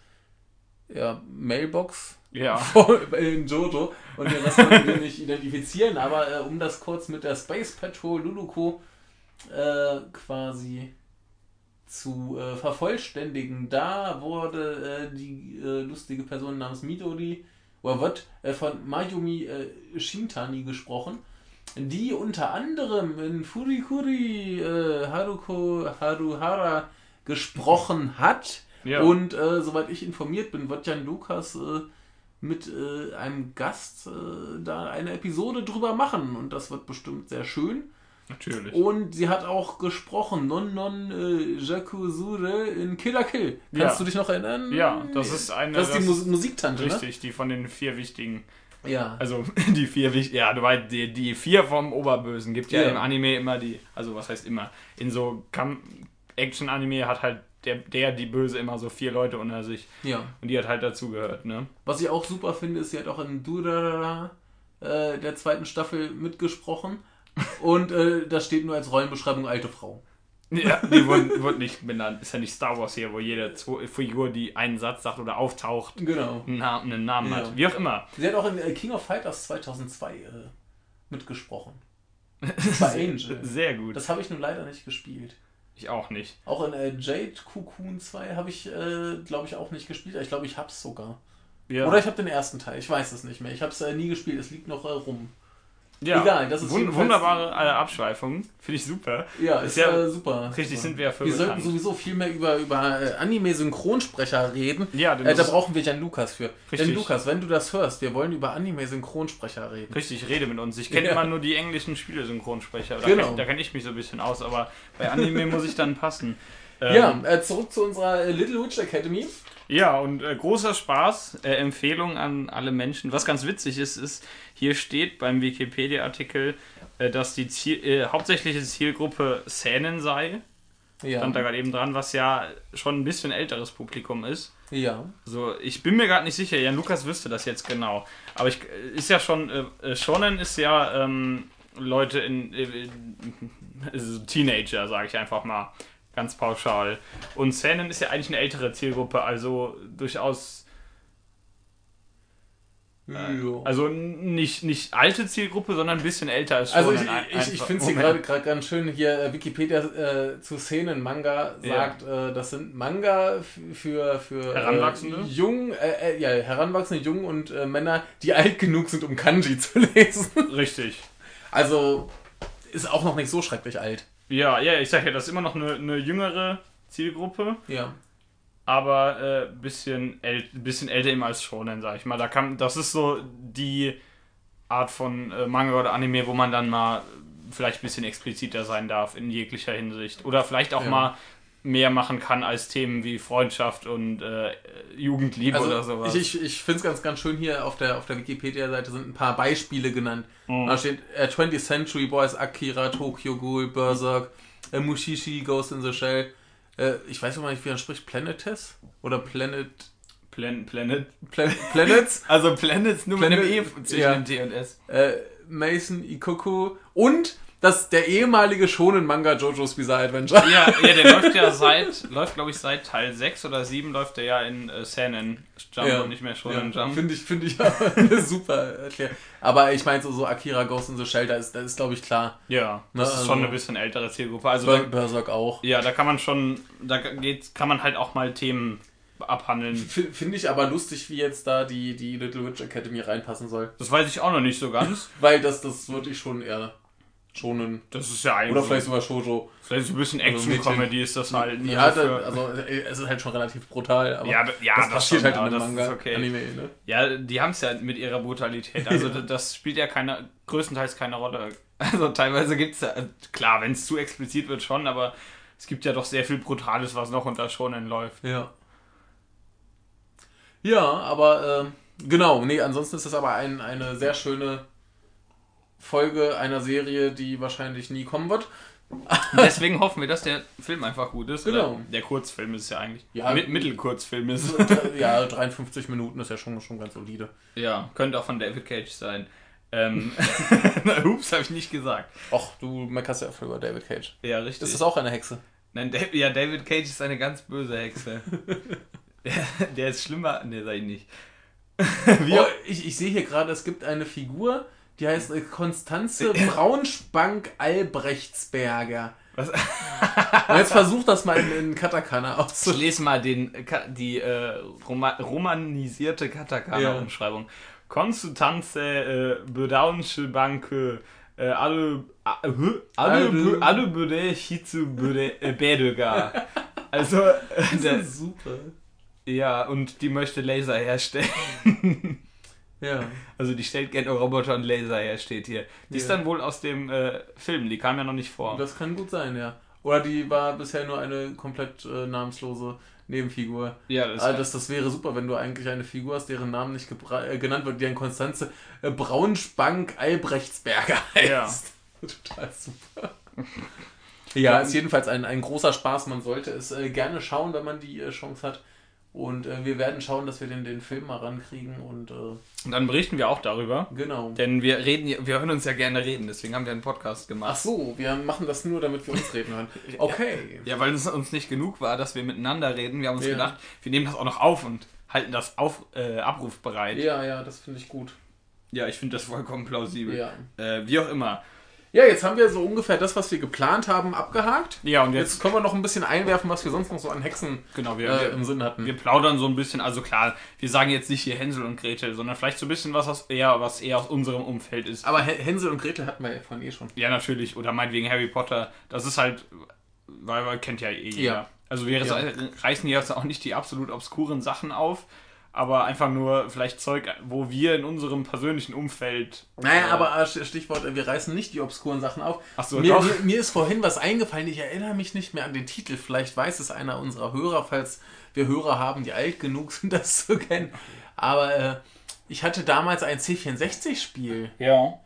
[SPEAKER 2] ja, Mailbox
[SPEAKER 3] ja. <laughs>
[SPEAKER 2] in Jojo und den Rest konnten wir nicht identifizieren, aber äh, um das kurz mit der Space Patrol Luluko äh, quasi zu äh, vervollständigen, da wurde äh, die äh, lustige Person namens Midori oder wird äh, von Mayumi Shintani gesprochen, die unter anderem in Furikuri Haruko Haruhara gesprochen hat.
[SPEAKER 3] Ja.
[SPEAKER 2] Und äh, soweit ich informiert bin, wird Jan Lukas äh, mit äh, einem Gast äh, da eine Episode drüber machen. Und das wird bestimmt sehr schön.
[SPEAKER 3] Natürlich.
[SPEAKER 2] Und sie hat auch gesprochen, Non Non äh, Jakuzure in Killer Kill. Kannst
[SPEAKER 3] Ja.
[SPEAKER 2] du dich noch erinnern?
[SPEAKER 3] Ja, das ist eine.
[SPEAKER 2] Das ist die Mus Musiktante,
[SPEAKER 3] Richtig, die von den vier wichtigen.
[SPEAKER 2] ne? Ja.
[SPEAKER 3] Also <laughs> die vier wichtigen. Ja, du weißt, die, die vier vom Oberbösen gibt ja,
[SPEAKER 2] Ja.
[SPEAKER 3] im Anime immer die. Also was heißt immer? In so Action-Anime hat halt der, der, die Böse immer so vier Leute unter sich.
[SPEAKER 2] ja.
[SPEAKER 3] Und die hat halt dazugehört, ne?
[SPEAKER 2] Was ich auch super finde, ist, sie hat auch in Durarara äh, der zweiten Staffel mitgesprochen. <laughs> Und äh, das steht nur als Rollenbeschreibung alte Frau.
[SPEAKER 3] Ja, die <laughs> wurden, wurden nicht benannt. Ist ja nicht Star Wars hier, wo jede Figur, die einen Satz sagt oder auftaucht,
[SPEAKER 2] Genau.
[SPEAKER 3] einen Namen, einen Namen
[SPEAKER 2] Ja.
[SPEAKER 3] hat. Wie auch immer.
[SPEAKER 2] Sie hat auch in äh, King of Fighters 2002 äh, mitgesprochen. War <laughs> Angel.
[SPEAKER 3] Sehr gut.
[SPEAKER 2] Das habe ich nun leider nicht gespielt.
[SPEAKER 3] Ich auch nicht.
[SPEAKER 2] Auch in äh, Jade Cocoon 2 habe ich, äh, glaube ich, auch nicht gespielt. Ich glaube, ich habe es sogar.
[SPEAKER 3] Ja.
[SPEAKER 2] Oder ich habe den ersten Teil. Ich weiß es nicht mehr. Ich habe es äh, nie gespielt. Es liegt noch äh, rum.
[SPEAKER 3] Ja.
[SPEAKER 2] egal, das ist
[SPEAKER 3] Wun
[SPEAKER 2] jedenfalls-
[SPEAKER 3] wunderbare äh, Abschweifung. Finde ich super.
[SPEAKER 2] Ja,
[SPEAKER 3] Ist
[SPEAKER 2] ist,
[SPEAKER 3] ja-
[SPEAKER 2] äh, super.
[SPEAKER 3] Richtig
[SPEAKER 2] super.
[SPEAKER 3] sind wir ja für
[SPEAKER 2] Wir sollten sowieso viel mehr über, über äh, Anime-Synchronsprecher reden.
[SPEAKER 3] Ja,
[SPEAKER 2] Äh, da brauchen wir Jan Lukas für.
[SPEAKER 3] Richtig.
[SPEAKER 2] Denn Lukas, wenn du das hörst, wir wollen über Anime-Synchronsprecher reden.
[SPEAKER 3] Richtig, rede mit uns. Ich kenne
[SPEAKER 2] Ja.
[SPEAKER 3] immer nur die englischen Spielesynchronsprecher. Da
[SPEAKER 2] Genau.
[SPEAKER 3] kenn- Da kenne ich mich so ein bisschen aus, aber bei Anime muss ich dann passen. <laughs> Ähm,
[SPEAKER 2] Ja, äh, zurück zu unserer äh, Little Witch Academy.
[SPEAKER 3] Ja, und äh, großer Spaß, äh, Empfehlung an alle Menschen. Was ganz witzig ist, ist, hier steht beim Wikipedia-Artikel, äh, dass die Ziel, äh, hauptsächliche Zielgruppe Szenen sei.
[SPEAKER 2] Ja.
[SPEAKER 3] Stand da gerade eben dran, was ja schon ein bisschen älteres Publikum ist.
[SPEAKER 2] ja.
[SPEAKER 3] So, ich bin mir gerade nicht sicher, Jan Lukas wüsste das jetzt genau. Aber ich ist ja schon, äh, äh, Shonen ist ja ähm, Leute in, äh, also Teenager, sage ich einfach mal, ganz pauschal. Und Seinen ist ja eigentlich eine ältere Zielgruppe, also durchaus Ja. Also nicht, nicht alte Zielgruppe, sondern ein bisschen älter als
[SPEAKER 2] schon. Also ich, ich, ich finde es hier gerade ganz schön, hier äh, Wikipedia äh, zu Szenen Manga sagt, ja. äh, das sind Manga für, für
[SPEAKER 3] Heranwachsende?
[SPEAKER 2] Äh, jung, äh, äh, ja, Heranwachsende, Jungen und Männer, die alt genug sind, um Kanji zu <laughs> lesen.
[SPEAKER 3] Richtig.
[SPEAKER 2] Also ist auch noch nicht so schrecklich alt.
[SPEAKER 3] Ja, ja, ich sage ja, das ist immer noch eine, eine jüngere Zielgruppe.
[SPEAKER 2] Ja
[SPEAKER 3] aber äh, bisschen, äl bisschen älter eben als Shonen, sag ich mal. Da kann, das ist so die Art von äh, Manga oder Anime, wo man dann mal vielleicht ein bisschen expliziter sein darf in jeglicher Hinsicht. Oder vielleicht auch ja. mal mehr machen kann als Themen wie Freundschaft und äh, Jugendliebe also oder sowas.
[SPEAKER 2] Ich, ich, ich finde es ganz, ganz schön hier auf der, auf der Wikipedia-Seite sind ein paar Beispiele genannt. Mhm. Da steht äh, 20th Century Boys, Akira, Tokyo Ghoul, Berserk, äh, Mushishi, Ghost in the Shell, äh, ich weiß immer nicht, wie man spricht, Planetes? Oder Planet.
[SPEAKER 3] Plan, Planet.
[SPEAKER 2] Plan, Planets? <laughs>
[SPEAKER 3] also Planets nur Planet, mit einem E zwischen ja. dem T und S.
[SPEAKER 2] Äh, Mason Ikoku und das der ehemalige schonen Manga JoJo's Bizarre Adventure.
[SPEAKER 3] Ja, ja, der läuft ja <laughs> seit, läuft glaube ich seit Teil 6 oder 7 läuft der ja in äh, Seinen Jump ja. und nicht mehr Shonen ja, Jump.
[SPEAKER 2] Finde ich, finde ich <laughs> super Erklärung. Aber ich meine so, so Akira Ghost in the Shell, das ist, das ist glaube ich klar.
[SPEAKER 3] Ja, ne, das ne? ist also schon eine bisschen ältere Zielgruppe. Also
[SPEAKER 2] Ber Berserk auch.
[SPEAKER 3] Ja, da kann man schon, da geht, kann man halt auch mal Themen abhandeln.
[SPEAKER 2] Finde ich aber lustig, wie jetzt da die, die Little Witch Academy reinpassen soll.
[SPEAKER 3] Das weiß ich auch noch nicht so ganz. <laughs>
[SPEAKER 2] Weil das, das würde ich schon eher schonen.
[SPEAKER 3] Das ist ja eigentlich.
[SPEAKER 2] Oder vielleicht sogar Shoujo.
[SPEAKER 3] Vielleicht so ein bisschen also Action-Comedy ist das halt.
[SPEAKER 2] Ne? Ja, da, also es ist halt schon relativ brutal, aber
[SPEAKER 3] ja, ja,
[SPEAKER 2] das, das passiert
[SPEAKER 3] schon,
[SPEAKER 2] halt in einem Manga.
[SPEAKER 3] Okay. Anime, ne? Ja, die haben es ja mit ihrer Brutalität. <laughs> Also das spielt ja keine, größtenteils keine Rolle. <laughs> Also teilweise gibt es ja, klar, wenn es zu explizit wird schon, aber es gibt ja doch sehr viel Brutales, was noch unter Shonen läuft.
[SPEAKER 2] Ja. Ja, aber äh, genau, nee, ansonsten ist das aber ein, eine sehr schöne Folge einer Serie, die wahrscheinlich nie kommen wird.
[SPEAKER 3] Deswegen hoffen wir, dass der Film einfach gut ist.
[SPEAKER 2] Genau.
[SPEAKER 3] Der Kurzfilm ist ja eigentlich.
[SPEAKER 2] Ja,
[SPEAKER 3] Mit Mittelkurzfilm ist.
[SPEAKER 2] ja, <laughs> 53 Minuten ist ja schon, schon ganz solide.
[SPEAKER 3] Ja, könnte auch von David Cage sein. Ähm, <laughs> Ups, habe ich nicht gesagt.
[SPEAKER 2] Ach, du meckerst ja über David Cage.
[SPEAKER 3] Ja, richtig.
[SPEAKER 2] Das ist auch eine Hexe.
[SPEAKER 3] Nein, David, ja, David Cage ist eine ganz böse Hexe. <laughs> der, der, ist schlimmer. Ne, sag ich nicht.
[SPEAKER 2] oh, ich, ich sehe hier gerade, es gibt eine Figur, die heißt äh, Konstanze Braunspank Albrechtsberger. Was? Und jetzt versuch das mal in, in Katakana
[SPEAKER 3] auszulesen. Ich lese mal den, die äh, Roma, romanisierte Katakana-Umschreibung. Ja. Konstanze äh, Bedaunsche Banke äh, alle alle alle bude hitzu bude äh, bedega. <laughs> Also äh,
[SPEAKER 2] das ist super.
[SPEAKER 3] Ja, und die möchte Laser herstellen.
[SPEAKER 2] Ja.
[SPEAKER 3] Also die stellt gerne Roboter und Laser her, steht hier. Die ja. ist dann wohl aus dem äh, Film, die kam ja noch nicht vor.
[SPEAKER 2] Das kann gut sein, ja. Oder die war bisher nur eine komplett äh, namenslose Nebenfigur.
[SPEAKER 3] Ja, das,
[SPEAKER 2] also das, das wäre super, wenn du eigentlich eine Figur hast, deren Namen nicht äh, genannt wird, die an Konstanze äh, Braunspank Albrechtsberger heißt. Ja. <laughs> Total super. ja, ist jedenfalls ein, ein großer Spaß. Man sollte es äh, gerne schauen, wenn man die äh, Chance hat. Und äh, wir werden schauen, dass wir den, den Film mal rankriegen und, äh,
[SPEAKER 3] und dann berichten wir auch darüber.
[SPEAKER 2] Genau.
[SPEAKER 3] Denn wir reden, wir hören uns ja gerne reden, deswegen haben wir einen Podcast gemacht.
[SPEAKER 2] Ach so, wir machen das nur, damit wir uns reden hören. <laughs> Okay.
[SPEAKER 3] Ja, weil es uns nicht genug war, dass wir miteinander reden. Wir haben uns ja. gedacht, wir nehmen das auch noch auf und halten das auf, äh, abrufbereit.
[SPEAKER 2] Ja, ja, das finde ich gut.
[SPEAKER 3] Ja, ich finde das vollkommen plausibel.
[SPEAKER 2] Ja.
[SPEAKER 3] Äh, wie auch immer.
[SPEAKER 2] Ja, jetzt haben wir so ungefähr das, was wir geplant haben, abgehakt.
[SPEAKER 3] Ja, und jetzt,
[SPEAKER 2] jetzt können wir noch ein bisschen einwerfen, was wir sonst noch so an Hexen
[SPEAKER 3] genau, wir, äh,
[SPEAKER 2] im Sinn hatten.
[SPEAKER 3] Wir plaudern so ein bisschen, also klar, wir sagen jetzt nicht hier Hänsel und Gretel, sondern vielleicht so ein bisschen was, aus, eher, was eher aus unserem Umfeld ist.
[SPEAKER 2] Aber Hänsel und Gretel hatten wir ja von eh schon.
[SPEAKER 3] Ja, natürlich. Oder meinetwegen Harry Potter. Das ist halt, weil man kennt ja eh jeder.
[SPEAKER 2] Ja.
[SPEAKER 3] Also wir ja. reißen jetzt auch nicht die absolut obskuren Sachen auf, aber einfach nur vielleicht Zeug, wo wir in unserem persönlichen Umfeld.
[SPEAKER 2] Naja, äh, aber äh, Stichwort, äh, wir reißen nicht die obskuren Sachen auf.
[SPEAKER 3] Ach so,
[SPEAKER 2] mir, mir, mir, ist vorhin was eingefallen, ich erinnere mich nicht mehr an den Titel. Vielleicht weiß es einer unserer Hörer, falls wir Hörer haben, die alt genug sind, <laughs> das zu kennen. Aber äh, ich hatte damals ein C64-Spiel.
[SPEAKER 3] Ja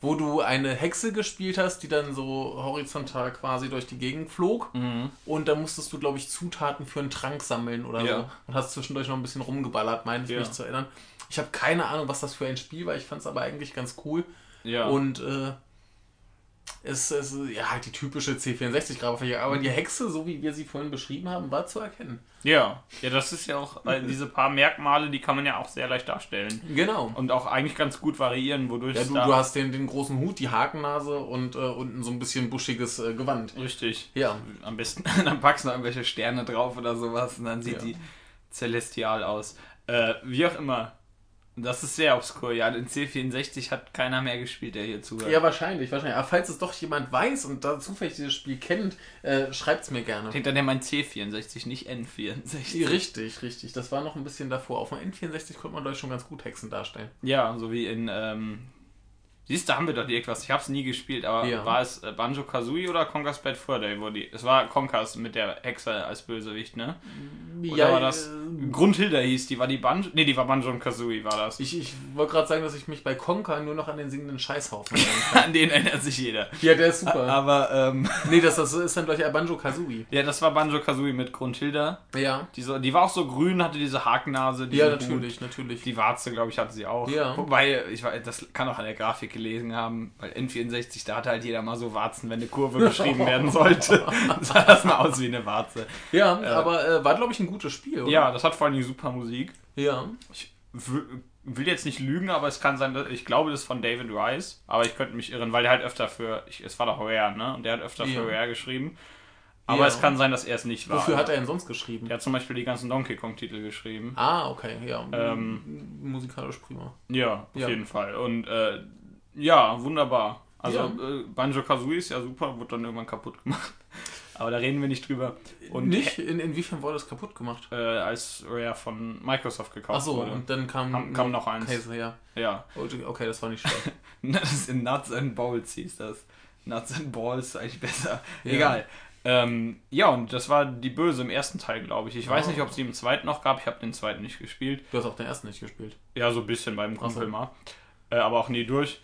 [SPEAKER 2] wo du eine Hexe gespielt hast, die dann so horizontal quasi durch die Gegend flog.
[SPEAKER 3] Mhm.
[SPEAKER 2] Und da musstest du, glaube ich, Zutaten für einen Trank sammeln oder ja. so. Und hast zwischendurch noch ein bisschen rumgeballert, meine ich ja. mich zu erinnern. Ich habe keine Ahnung, was das für ein Spiel war. Ich fand es aber eigentlich ganz cool.
[SPEAKER 3] Ja.
[SPEAKER 2] Und äh, ist, ist ja halt die typische C64-Grabfläche, aber die Hexe, so wie wir sie vorhin beschrieben haben, war zu erkennen.
[SPEAKER 3] Ja, ja, das ist ja auch, weil diese paar Merkmale, die kann man ja auch sehr leicht darstellen.
[SPEAKER 2] Genau.
[SPEAKER 3] Und auch eigentlich ganz gut variieren, wodurch
[SPEAKER 2] Ja, du,
[SPEAKER 3] da-
[SPEAKER 2] du hast den, den großen Hut, die Hakennase und äh, unten so ein bisschen buschiges äh, Gewand.
[SPEAKER 3] Richtig.
[SPEAKER 2] Ja.
[SPEAKER 3] Am besten, <laughs> dann packst du noch irgendwelche Sterne drauf oder sowas und dann sieht
[SPEAKER 2] Ja.
[SPEAKER 3] die celestial aus. Äh, wie auch immer. Das ist sehr obskur. Ja, den C64 hat keiner mehr gespielt, der hier zuhört.
[SPEAKER 2] Ja, wahrscheinlich, wahrscheinlich. Aber falls es doch jemand weiß und da zufällig dieses Spiel kennt, äh, schreibt es mir gerne.
[SPEAKER 3] Denkt dann ja mein C64, nicht N64.
[SPEAKER 2] Richtig, richtig. Das war noch ein bisschen davor. Auf dem N64 konnte man, glaube ich, schon ganz gut Hexen darstellen.
[SPEAKER 3] Ja, so wie in, ähm, siehst du, haben wir doch direkt was. Ich habe es nie gespielt, aber
[SPEAKER 2] Ja.
[SPEAKER 3] war es äh, Banjo Kazooie oder Conker's Bad Fur Day? Wo die, es war Conker's mit der Hexe als Bösewicht, ne? Oder war das
[SPEAKER 2] äh,
[SPEAKER 3] Grundhilda hieß, die war die Banjo, nee, die war Banjo und Kazooie, war das.
[SPEAKER 2] ich, ich wollte gerade sagen, dass ich mich bei Conker nur noch an den singenden Scheißhaufen erinnere. <laughs>
[SPEAKER 3] An den erinnert sich jeder.
[SPEAKER 2] ja, der ist super.
[SPEAKER 3] Aber, ähm, <laughs>
[SPEAKER 2] nee, das, das ist dann gleich Banjo Kazooie.
[SPEAKER 3] ja, das war Banjo Kazooie mit Grundhilda.
[SPEAKER 2] Ja.
[SPEAKER 3] Die, so, die war auch so grün, hatte diese Hakennase.
[SPEAKER 2] Ja,
[SPEAKER 3] Hut.
[SPEAKER 2] natürlich, natürlich.
[SPEAKER 3] Die Warze, glaube ich, hatte sie auch.
[SPEAKER 2] Ja.
[SPEAKER 3] Wobei, ich das kann auch an der Grafik gelesen haben, weil N64, da hatte halt jeder mal so Warzen, wenn eine Kurve beschrieben <laughs> werden sollte. <laughs> sah das mal aus wie eine Warze.
[SPEAKER 2] ja, aber äh, war, glaube ich, ein gutes Spiel, oder?
[SPEAKER 3] Ja, das hat vor allem super Musik.
[SPEAKER 2] Ja.
[SPEAKER 3] Ich will jetzt nicht lügen, aber es kann sein, dass, ich glaube, das ist von David Rice, aber ich könnte mich irren, weil der halt öfter für, ich, es war doch Rare, ne? Und der hat öfter
[SPEAKER 2] Ja.
[SPEAKER 3] für Rare geschrieben. Aber
[SPEAKER 2] Ja.
[SPEAKER 3] es kann sein, dass er es nicht war.
[SPEAKER 2] Wofür hat er denn sonst geschrieben?
[SPEAKER 3] Der hat zum Beispiel die ganzen Donkey Kong-Titel geschrieben.
[SPEAKER 2] Ah, okay, ja.
[SPEAKER 3] Ähm,
[SPEAKER 2] Musikalisch prima.
[SPEAKER 3] Ja, auf
[SPEAKER 2] Ja.
[SPEAKER 3] jeden Fall. Und äh, ja, wunderbar. Also
[SPEAKER 2] Ja.
[SPEAKER 3] äh, Banjo Kazooie ist ja super, wurde dann irgendwann kaputt gemacht. <laughs> Aber da reden wir nicht drüber. Und
[SPEAKER 2] nicht? In, inwiefern wurde das kaputt gemacht?
[SPEAKER 3] Äh, als Rare von Microsoft gekauft
[SPEAKER 2] Achso,
[SPEAKER 3] wurde.
[SPEAKER 2] und dann kam,
[SPEAKER 3] Kam- kam noch eins.
[SPEAKER 2] Käse, ja.
[SPEAKER 3] Ja.
[SPEAKER 2] Okay, okay, das war nicht schlecht. <laughs>
[SPEAKER 3] Das ist in Nuts and Bowls hieß das. Nuts and Balls ist eigentlich besser.
[SPEAKER 2] Ja.
[SPEAKER 3] Egal. Ähm, ja, und das war die Böse im ersten Teil, glaube ich. Ich weiß
[SPEAKER 2] Oh.
[SPEAKER 3] nicht, ob es die im zweiten noch gab. Ich habe den zweiten nicht gespielt.
[SPEAKER 2] Du hast auch den ersten nicht gespielt.
[SPEAKER 3] Ja, so ein bisschen beim Kumpel
[SPEAKER 2] so.
[SPEAKER 3] mal. Äh, aber auch nie durch.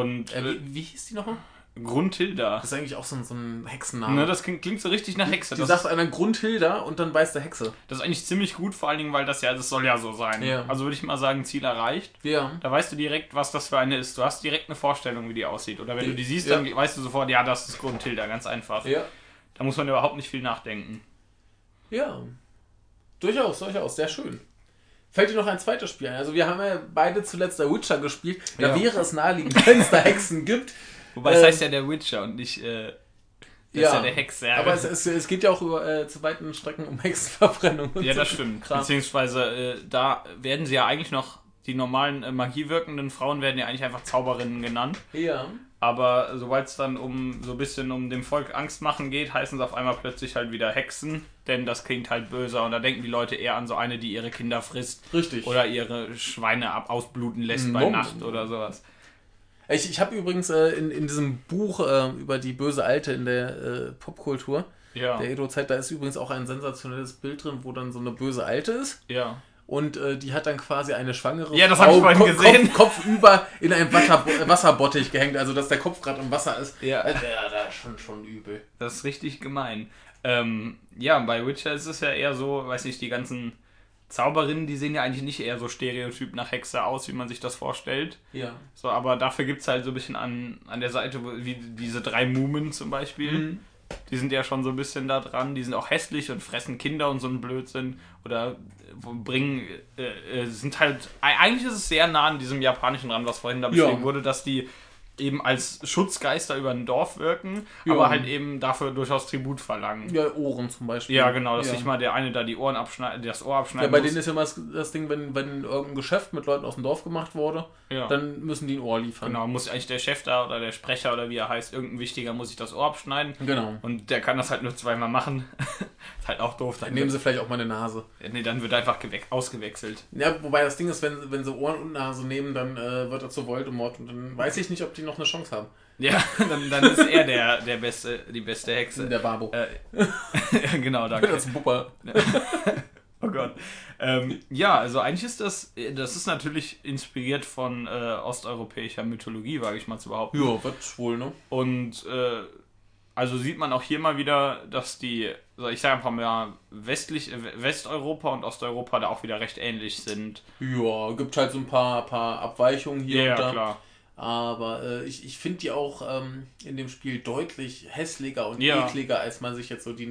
[SPEAKER 3] Und
[SPEAKER 2] Äh,
[SPEAKER 3] äh,
[SPEAKER 2] wie, wie hieß die nochmal?
[SPEAKER 3] Grundhilda.
[SPEAKER 2] Das ist eigentlich auch so ein, so ein Hexenname.
[SPEAKER 3] Ne, das klingt, klingt so richtig nach Hexe.
[SPEAKER 2] die
[SPEAKER 3] Das,
[SPEAKER 2] sagt einer Grundhilda und dann beißt der Hexe.
[SPEAKER 3] das ist eigentlich ziemlich gut, vor allen Dingen, weil das ja, das soll ja so sein.
[SPEAKER 2] Ja.
[SPEAKER 3] Also würde ich mal sagen, Ziel erreicht.
[SPEAKER 2] Ja.
[SPEAKER 3] Da weißt du direkt, was das für eine ist. Du hast direkt eine Vorstellung, wie die aussieht. Oder wenn
[SPEAKER 2] Ja.
[SPEAKER 3] du die siehst,
[SPEAKER 2] Ja.
[SPEAKER 3] dann weißt du sofort, ja, das ist Grundhilda, ganz einfach.
[SPEAKER 2] Ja.
[SPEAKER 3] Da muss man überhaupt nicht viel nachdenken.
[SPEAKER 2] Ja. Durchaus, durchaus. Sehr schön. Fällt dir noch ein zweites Spiel ein? Also wir haben ja beide zuletzt der Witcher gespielt. Da
[SPEAKER 3] Ja.
[SPEAKER 2] wäre es naheliegend, wenn es da Hexen gibt. <laughs>
[SPEAKER 3] Wobei es
[SPEAKER 2] Ähm,
[SPEAKER 3] heißt ja der Witcher und nicht äh, das ist ja der Hexe. Ja,
[SPEAKER 2] Aber es, es, es geht ja auch über, äh, zu weiten Strecken um <laughs> Hexenverbrennung. Und
[SPEAKER 3] ja,
[SPEAKER 2] so
[SPEAKER 3] das stimmt.
[SPEAKER 2] Kram.
[SPEAKER 3] Beziehungsweise äh, da werden sie ja eigentlich noch, die normalen äh, magiewirkenden Frauen werden ja eigentlich einfach Zauberinnen genannt.
[SPEAKER 2] Ja.
[SPEAKER 3] Aber sobald es dann um so ein bisschen um dem Volk Angst machen geht, heißen sie auf einmal plötzlich halt wieder Hexen, denn das klingt halt böser und da denken die Leute eher an so eine, die ihre Kinder frisst
[SPEAKER 2] Richtig.
[SPEAKER 3] oder ihre Schweine ab ausbluten lässt bei
[SPEAKER 2] Nom.
[SPEAKER 3] Nacht oder sowas.
[SPEAKER 2] Ich, ich habe übrigens äh, in, in diesem Buch äh, über die böse Alte in der äh, Popkultur,
[SPEAKER 3] Ja,
[SPEAKER 2] der Edo-Zeit, da ist übrigens auch ein sensationelles Bild drin, wo dann so eine böse Alte ist.
[SPEAKER 3] ja.
[SPEAKER 2] Und äh, die hat dann quasi eine schwangere
[SPEAKER 3] Ja, das hab ich
[SPEAKER 2] Ko-
[SPEAKER 3] gesehen.
[SPEAKER 2] Kopf, Kopfüber in einem Wasser, Wasserbottich gehängt, also dass der Kopf gerade im Wasser ist.
[SPEAKER 3] Ja.
[SPEAKER 2] Ja, da ist schon, schon übel.
[SPEAKER 3] Das ist richtig gemein. Ähm, ja, bei Witcher ist es ja eher so, weiß nicht, die ganzen Zauberinnen, die sehen ja eigentlich nicht eher so stereotyp nach Hexe aus, wie man sich das vorstellt.
[SPEAKER 2] Ja.
[SPEAKER 3] So, aber dafür gibt es halt so ein bisschen an, an der Seite, wie diese drei Mumen zum Beispiel.
[SPEAKER 2] Mhm.
[SPEAKER 3] Die sind ja schon so ein bisschen da dran. Die sind auch hässlich und fressen Kinder und so ein Blödsinn. Oder äh, bringen, äh, äh, sind halt, eigentlich ist es sehr nah an diesem japanischen ran, was vorhin da
[SPEAKER 2] Ja.
[SPEAKER 3] beschrieben wurde, dass die eben als Schutzgeister über ein Dorf wirken,
[SPEAKER 2] Ja.
[SPEAKER 3] aber halt eben dafür durchaus Tribut verlangen.
[SPEAKER 2] Ja, Ohren zum Beispiel.
[SPEAKER 3] Ja, genau, dass
[SPEAKER 2] ja.
[SPEAKER 3] sich mal der eine da die Ohren abschneidet, das Ohr
[SPEAKER 2] Ja,
[SPEAKER 3] abschneiden
[SPEAKER 2] bei
[SPEAKER 3] muss.
[SPEAKER 2] denen ist ja immer das, das Ding, wenn, wenn irgendein Geschäft mit Leuten aus dem Dorf gemacht wurde,
[SPEAKER 3] ja.
[SPEAKER 2] dann müssen die ein Ohr liefern.
[SPEAKER 3] Genau, muss eigentlich der Chef da oder der Sprecher oder wie er heißt, irgendein Wichtiger muss sich das Ohr abschneiden.
[SPEAKER 2] Genau.
[SPEAKER 3] Und der kann das halt nur zweimal machen. <laughs> ist halt auch doof. Dann,
[SPEAKER 2] Dann nehmen sie vielleicht auch mal eine Nase.
[SPEAKER 3] nee, dann wird einfach ausgewechselt.
[SPEAKER 2] Ja, wobei das Ding ist, wenn, wenn sie Ohren und Nase nehmen, dann äh, wird er zu Voldemort und dann weiß ich nicht, ob die noch eine Chance haben.
[SPEAKER 3] Ja, <laughs> dann, dann ist er der, der beste, die beste Hexe.
[SPEAKER 2] Der Babo.
[SPEAKER 3] Äh, <laughs> genau, danke.
[SPEAKER 2] Das Bupper. <laughs>
[SPEAKER 3] Oh Gott. Ähm, ja, also eigentlich ist das, das ist natürlich inspiriert von äh, osteuropäischer Mythologie, wage ich mal zu behaupten.
[SPEAKER 2] Ja, wird wohl, ne?
[SPEAKER 3] Und äh, also sieht man auch hier mal wieder, dass die, so ich sage einfach mal, westlich, äh, Westeuropa und Osteuropa da auch wieder recht ähnlich sind.
[SPEAKER 2] Ja, gibt halt so ein paar, paar Abweichungen hier
[SPEAKER 3] Ja,
[SPEAKER 2] und da.
[SPEAKER 3] klar.
[SPEAKER 2] Aber äh, ich, ich finde die auch ähm, in dem Spiel deutlich hässlicher und ja. ekliger, als man sich jetzt so die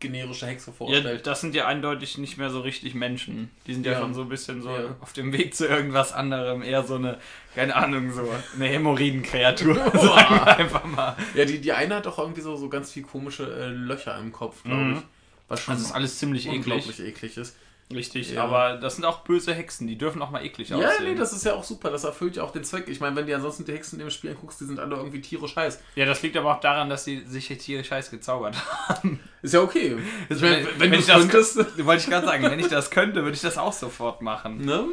[SPEAKER 2] generische Hexe vorstellt.
[SPEAKER 3] Ja, das sind ja eindeutig nicht mehr so richtig Menschen. Die sind ja, ja schon so ein bisschen so ja. auf dem Weg zu irgendwas anderem. Eher so eine, keine Ahnung, so eine Hämorrhoidenkreatur. <laughs> wir
[SPEAKER 2] einfach mal. Ja, die, die eine hat doch irgendwie so, so ganz viel komische äh, Löcher im Kopf, glaube mhm. ich.
[SPEAKER 3] Was schon das ist alles ziemlich
[SPEAKER 2] unglaublich eklig. eklig ist.
[SPEAKER 3] Richtig, ja. aber das sind auch böse Hexen, die dürfen auch mal eklig
[SPEAKER 2] ja, aussehen. Ja, nee, das ist ja auch super, das erfüllt ja auch den Zweck. Ich meine, wenn du ansonsten die Hexen in dem Spiel guckst, die sind alle irgendwie tierisch heiß.
[SPEAKER 3] Ja, das liegt aber auch daran, dass sie sich tierisch heiß gezaubert haben.
[SPEAKER 2] Ist ja okay. <laughs>
[SPEAKER 3] Ich meine, wenn, wenn, wenn, du das könntest, <laughs> wollte ich gerade sagen, wenn ich das könnte, würde ich das auch sofort machen. Ne?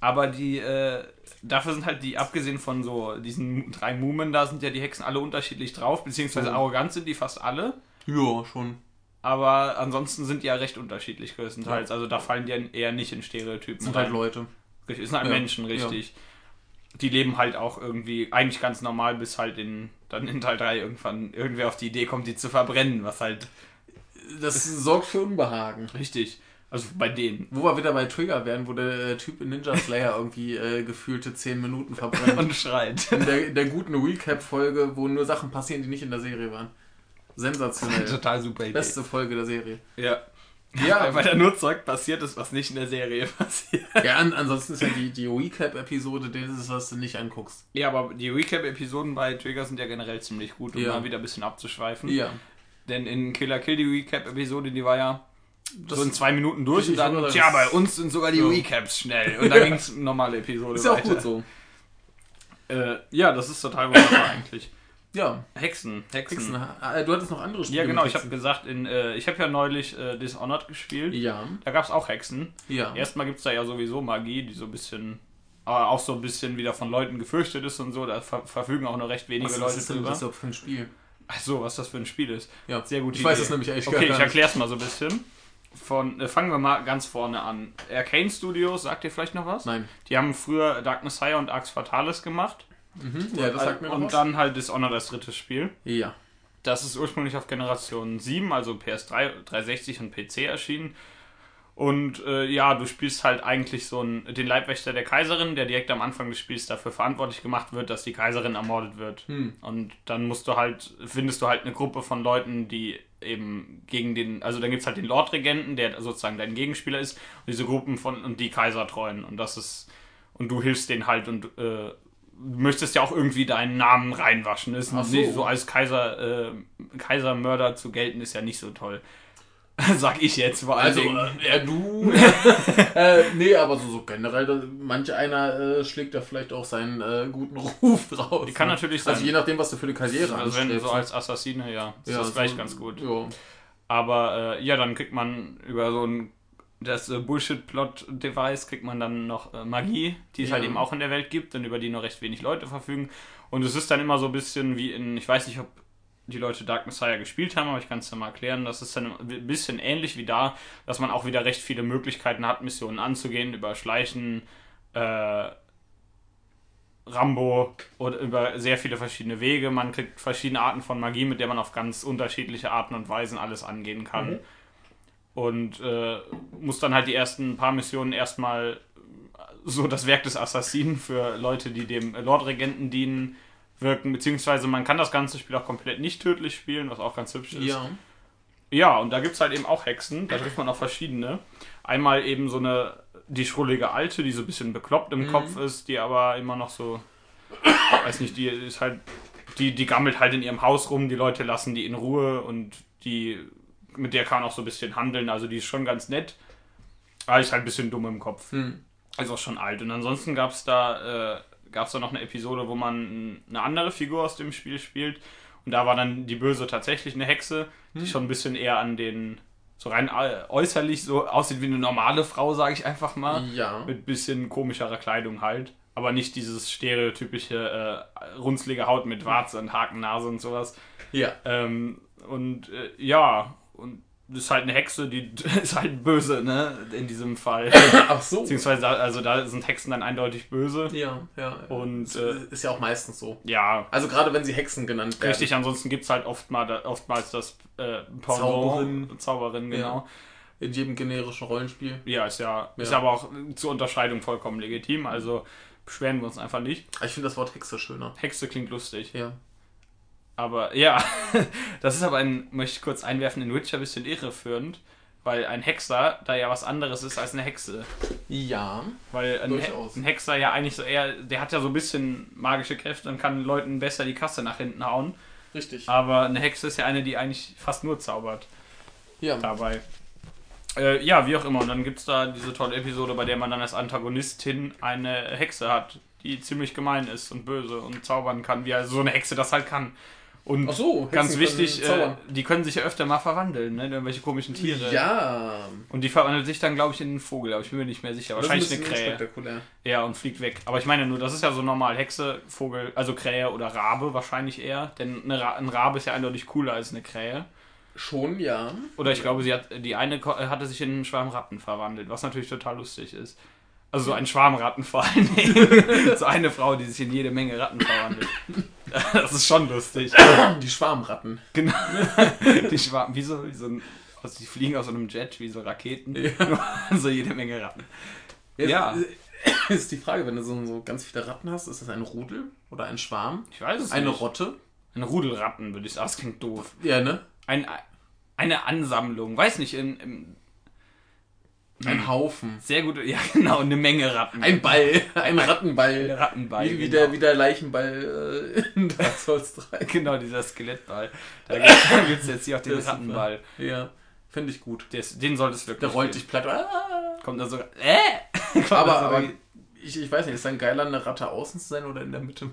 [SPEAKER 3] Aber die, äh, dafür sind halt die, abgesehen von so diesen drei Mumen, da sind ja die Hexen alle unterschiedlich drauf, beziehungsweise arrogant sind die fast alle.
[SPEAKER 2] Ja, schon.
[SPEAKER 3] Aber ansonsten sind die ja recht unterschiedlich größtenteils. Ja. Also da fallen die eher nicht in Stereotypen.
[SPEAKER 2] Sind halt Leute.
[SPEAKER 3] Richtig, sind halt ja. Menschen, richtig. Ja. Die leben halt auch irgendwie eigentlich ganz normal, bis halt in, dann in Teil 3 irgendwann irgendwer auf die Idee kommt, die zu verbrennen, was halt.
[SPEAKER 2] Das sorgt für Unbehagen.
[SPEAKER 3] Richtig. Also bei denen.
[SPEAKER 2] Wo wir wieder bei Trigger werden, wo der äh, Typ in Ninja Slayer irgendwie äh, gefühlte 10 Minuten verbrennt. <laughs>
[SPEAKER 3] Und schreit.
[SPEAKER 2] In der, in der guten Recap-Folge, wo nur Sachen passieren, die nicht in der Serie waren. Sensationell. <laughs>
[SPEAKER 3] Total super
[SPEAKER 2] Idee. Beste Folge der Serie.
[SPEAKER 3] Ja. Ja, weil da nur Zeug passiert ist, was nicht in der Serie <laughs> passiert.
[SPEAKER 2] Ja, an, ansonsten ist ja die, die Recap-Episode das, was du nicht anguckst.
[SPEAKER 3] Ja, aber die Recap-Episoden bei Trigger sind ja generell ziemlich gut, um ja. mal wieder ein bisschen abzuschweifen.
[SPEAKER 2] Ja.
[SPEAKER 3] Denn in Killer Kill die Recap-Episode, die war ja das so in zwei Minuten durch und dann, tja, bei uns sind sogar die ja. Recaps schnell. <laughs> Und dann ging es normale Episode
[SPEAKER 2] Ist ja auch gut so.
[SPEAKER 3] Äh, ja, das ist total wunderbar eigentlich.
[SPEAKER 2] Ja.
[SPEAKER 3] Hexen. Hexen. Hexen.
[SPEAKER 2] Äh, du hattest noch andere
[SPEAKER 3] Spiele. Ja, genau. Ich habe gesagt, in, äh, ich habe ja neulich äh, Dishonored gespielt.
[SPEAKER 2] Ja.
[SPEAKER 3] Da gab es auch Hexen.
[SPEAKER 2] Ja.
[SPEAKER 3] Erstmal gibt es da ja sowieso Magie, die so ein bisschen, aber auch so ein bisschen wieder von Leuten gefürchtet ist und so. Da ver verfügen auch nur recht wenige was, Leute
[SPEAKER 2] was ist denn Das für ein Spiel?
[SPEAKER 3] Ach so, was das für ein Spiel ist.
[SPEAKER 2] Ja.
[SPEAKER 3] Sehr gut.
[SPEAKER 2] Ich Idee. weiß es nämlich echt
[SPEAKER 3] Okay, ich erkläre es mal so ein bisschen. Von, äh, fangen wir mal ganz vorne an. Arcane Studios, sagt ihr vielleicht noch was?
[SPEAKER 2] Nein.
[SPEAKER 3] Die haben früher Dark Messiah und Arx Fatalis gemacht.
[SPEAKER 2] Mhm, ja, das sagt mir
[SPEAKER 3] Und was. dann halt Dishonored das dritte Spiel.
[SPEAKER 2] Ja.
[SPEAKER 3] Das ist ursprünglich auf Generation 7, also PS3, 360 und PC erschienen. Und äh, ja, du spielst halt eigentlich so einen, den Leibwächter der Kaiserin, der direkt am Anfang des Spiels dafür verantwortlich gemacht wird, dass die Kaiserin ermordet wird.
[SPEAKER 2] Hm.
[SPEAKER 3] Und dann musst du halt, findest du halt eine Gruppe von Leuten, die eben gegen den, also dann gibt es halt den Lordregenten, der sozusagen dein Gegenspieler ist, und diese Gruppen von und die Kaisertreuen. Und das ist, und du hilfst denen halt und äh, möchtest ja auch irgendwie deinen Namen reinwaschen. Ist so. nicht so als Kaiser, äh, Kaisermörder zu gelten, ist ja nicht so toll. <laughs> Sag ich jetzt vor
[SPEAKER 2] allem. Also, äh, ja, du. <laughs> äh, nee, aber so, so generell, manch einer äh, schlägt da vielleicht auch seinen äh, guten Ruf draus.
[SPEAKER 3] Kann ne? natürlich sein.
[SPEAKER 2] Also je nachdem, was du für eine Karriere
[SPEAKER 3] hast. Also wenn du so als Assassine, ja, ist ja, das vielleicht so, ganz gut. Ja. Aber äh, ja, dann kriegt man über so ein das äh, Bullshit-Plot-Device kriegt man dann noch äh, Magie, die es ja. halt eben auch in der Welt gibt und über die nur recht wenig Leute verfügen. Und es ist dann immer so ein bisschen wie in, ich weiß nicht, ob die Leute Dark Messiah gespielt haben, aber ich kann es ja mal erklären. Das ist dann ein bisschen ähnlich wie da, dass man auch wieder recht viele Möglichkeiten hat, Missionen anzugehen, über Schleichen, äh, Rambo oder über sehr viele verschiedene Wege. Man kriegt verschiedene Arten von Magie, mit der man auf ganz unterschiedliche Arten und Weisen alles angehen kann. Mhm und äh, muss dann halt die ersten paar Missionen erstmal so das Werk des Assassinen für Leute, die dem Lordregenten dienen, wirken, beziehungsweise man kann das ganze Spiel auch komplett nicht tödlich spielen, was auch ganz hübsch ist.
[SPEAKER 2] Ja.
[SPEAKER 3] Ja, und da gibt es halt eben auch Hexen, da trifft man auch verschiedene. Einmal eben so eine, die schrullige Alte, die so ein bisschen bekloppt im mhm. Kopf ist, die aber immer noch so, weiß nicht, die ist halt, die, die gammelt halt in ihrem Haus rum, die Leute lassen die in Ruhe und die mit der kann man auch so ein bisschen handeln. Also die ist schon ganz nett. Aber ist halt ein bisschen dumm im Kopf.
[SPEAKER 2] Hm.
[SPEAKER 3] Ist auch schon alt. Und ansonsten gab es da, äh, gab's da noch eine Episode, wo man eine andere Figur aus dem Spiel spielt. Und da war dann die Böse tatsächlich eine Hexe, die hm. schon ein bisschen eher an den, so rein äh, äußerlich so aussieht wie eine normale Frau, sage ich einfach mal.
[SPEAKER 2] Ja.
[SPEAKER 3] Mit bisschen komischerer Kleidung halt. Aber nicht dieses stereotypische äh, runzlige Haut mit Warze und Hakennase und sowas.
[SPEAKER 2] Ja.
[SPEAKER 3] Ähm, und äh, ja, und das ist halt eine Hexe, die <laughs> ist halt böse, ne? In diesem Fall.
[SPEAKER 2] Ach so.
[SPEAKER 3] Beziehungsweise, also da sind Hexen dann eindeutig böse.
[SPEAKER 2] Ja, ja.
[SPEAKER 3] Und
[SPEAKER 2] äh, ist ja auch meistens so.
[SPEAKER 3] Ja.
[SPEAKER 2] Also gerade wenn sie Hexen genannt
[SPEAKER 3] werden. Richtig, ansonsten gibt es halt oftmals, oftmals das äh,
[SPEAKER 2] Zauberin.
[SPEAKER 3] Zauberin, genau. Ja.
[SPEAKER 2] In jedem generischen Rollenspiel.
[SPEAKER 3] Ja, ist ja, ja, ist aber auch zur Unterscheidung vollkommen legitim. Also beschweren wir uns einfach nicht.
[SPEAKER 2] Ich finde das Wort Hexe schöner.
[SPEAKER 3] Hexe klingt lustig.
[SPEAKER 2] Ja.
[SPEAKER 3] Aber ja, <laughs> das ist aber ein, möchte ich kurz einwerfen, in Witcher ein bisschen irreführend, weil ein Hexer da ja was anderes ist als eine Hexe.
[SPEAKER 2] Ja.
[SPEAKER 3] Weil ein, He
[SPEAKER 2] Durchaus.
[SPEAKER 3] ein Hexer ja eigentlich so eher, der hat ja so ein bisschen magische Kräfte und kann Leuten besser die Kasse nach hinten hauen.
[SPEAKER 2] Richtig.
[SPEAKER 3] Aber eine Hexe ist ja eine, die eigentlich fast nur zaubert
[SPEAKER 2] Ja.
[SPEAKER 3] dabei. Äh, ja, wie auch immer. Und dann gibt es da diese tolle Episode, bei der man dann als Antagonistin eine Hexe hat, die ziemlich gemein ist und böse und zaubern kann, wie also so eine Hexe das halt kann. Und
[SPEAKER 2] Ach so,
[SPEAKER 3] ganz wichtig, äh, die können sich ja öfter mal verwandeln, ne? in irgendwelche komischen Tiere.
[SPEAKER 2] Ja.
[SPEAKER 3] Und die verwandelt sich dann, glaube ich, in einen Vogel, aber ich bin mir nicht mehr sicher. Wahrscheinlich
[SPEAKER 2] das
[SPEAKER 3] eine
[SPEAKER 2] ist ein bisschen
[SPEAKER 3] Krähe.
[SPEAKER 2] unspektakulär.
[SPEAKER 3] Ja, und fliegt weg. Aber ich meine nur, das ist ja so normal. Hexe, Vogel, also Krähe oder Rabe wahrscheinlich eher. Denn eine Ra ein Rabe ist ja eindeutig cooler als eine Krähe.
[SPEAKER 2] Schon, ja.
[SPEAKER 3] Oder ich glaube, sie hat die eine ko- hatte sich in einen Schwarm Ratten verwandelt, was natürlich total lustig ist. Also so ein Schwarmratten vor allen Dingen. <laughs> so eine Frau, die sich in jede Menge Ratten verwandelt. <laughs> Das ist schon lustig.
[SPEAKER 2] Die Schwarmratten.
[SPEAKER 3] Genau. <laughs> Die Schwarm, wie so, wie so ein, also die fliegen aus so einem Jet, wie so Raketen.
[SPEAKER 2] Ja. <laughs>
[SPEAKER 3] So jede Menge Ratten. Ja.
[SPEAKER 2] Jetzt <coughs> ist die Frage, wenn du so, so ganz viele Ratten hast, ist das ein Rudel oder ein Schwarm?
[SPEAKER 3] Ich weiß es
[SPEAKER 2] Eine
[SPEAKER 3] nicht.
[SPEAKER 2] Rotte?
[SPEAKER 3] Ein Rudel Ratten, würde ich sagen. Das klingt doof.
[SPEAKER 2] Ja, ne?
[SPEAKER 3] Ein, eine Ansammlung, weiß nicht, in, in,
[SPEAKER 2] Ein Haufen.
[SPEAKER 3] sehr gut, ja <laughs> genau, eine Menge Ratten.
[SPEAKER 2] Ein Ball. <laughs> Ein Rattenball.
[SPEAKER 3] Ein Rattenball,
[SPEAKER 2] Wie, wie,
[SPEAKER 3] genau.
[SPEAKER 2] der, wie der Leichenball äh, <laughs> in Dark Souls 3.
[SPEAKER 3] Genau, dieser Skelettball. Da gibt es jetzt hier auch den
[SPEAKER 2] ist super.
[SPEAKER 3] Rattenball.
[SPEAKER 2] Ja, finde ich gut.
[SPEAKER 3] Der ist, den solltest du wirklich.
[SPEAKER 2] Der rollt dich platt. Ah.
[SPEAKER 3] Kommt da sogar. Äh!
[SPEAKER 2] Aber, aber ich, ich weiß nicht, ist dann geiler, eine Ratte außen zu sein oder in der Mitte?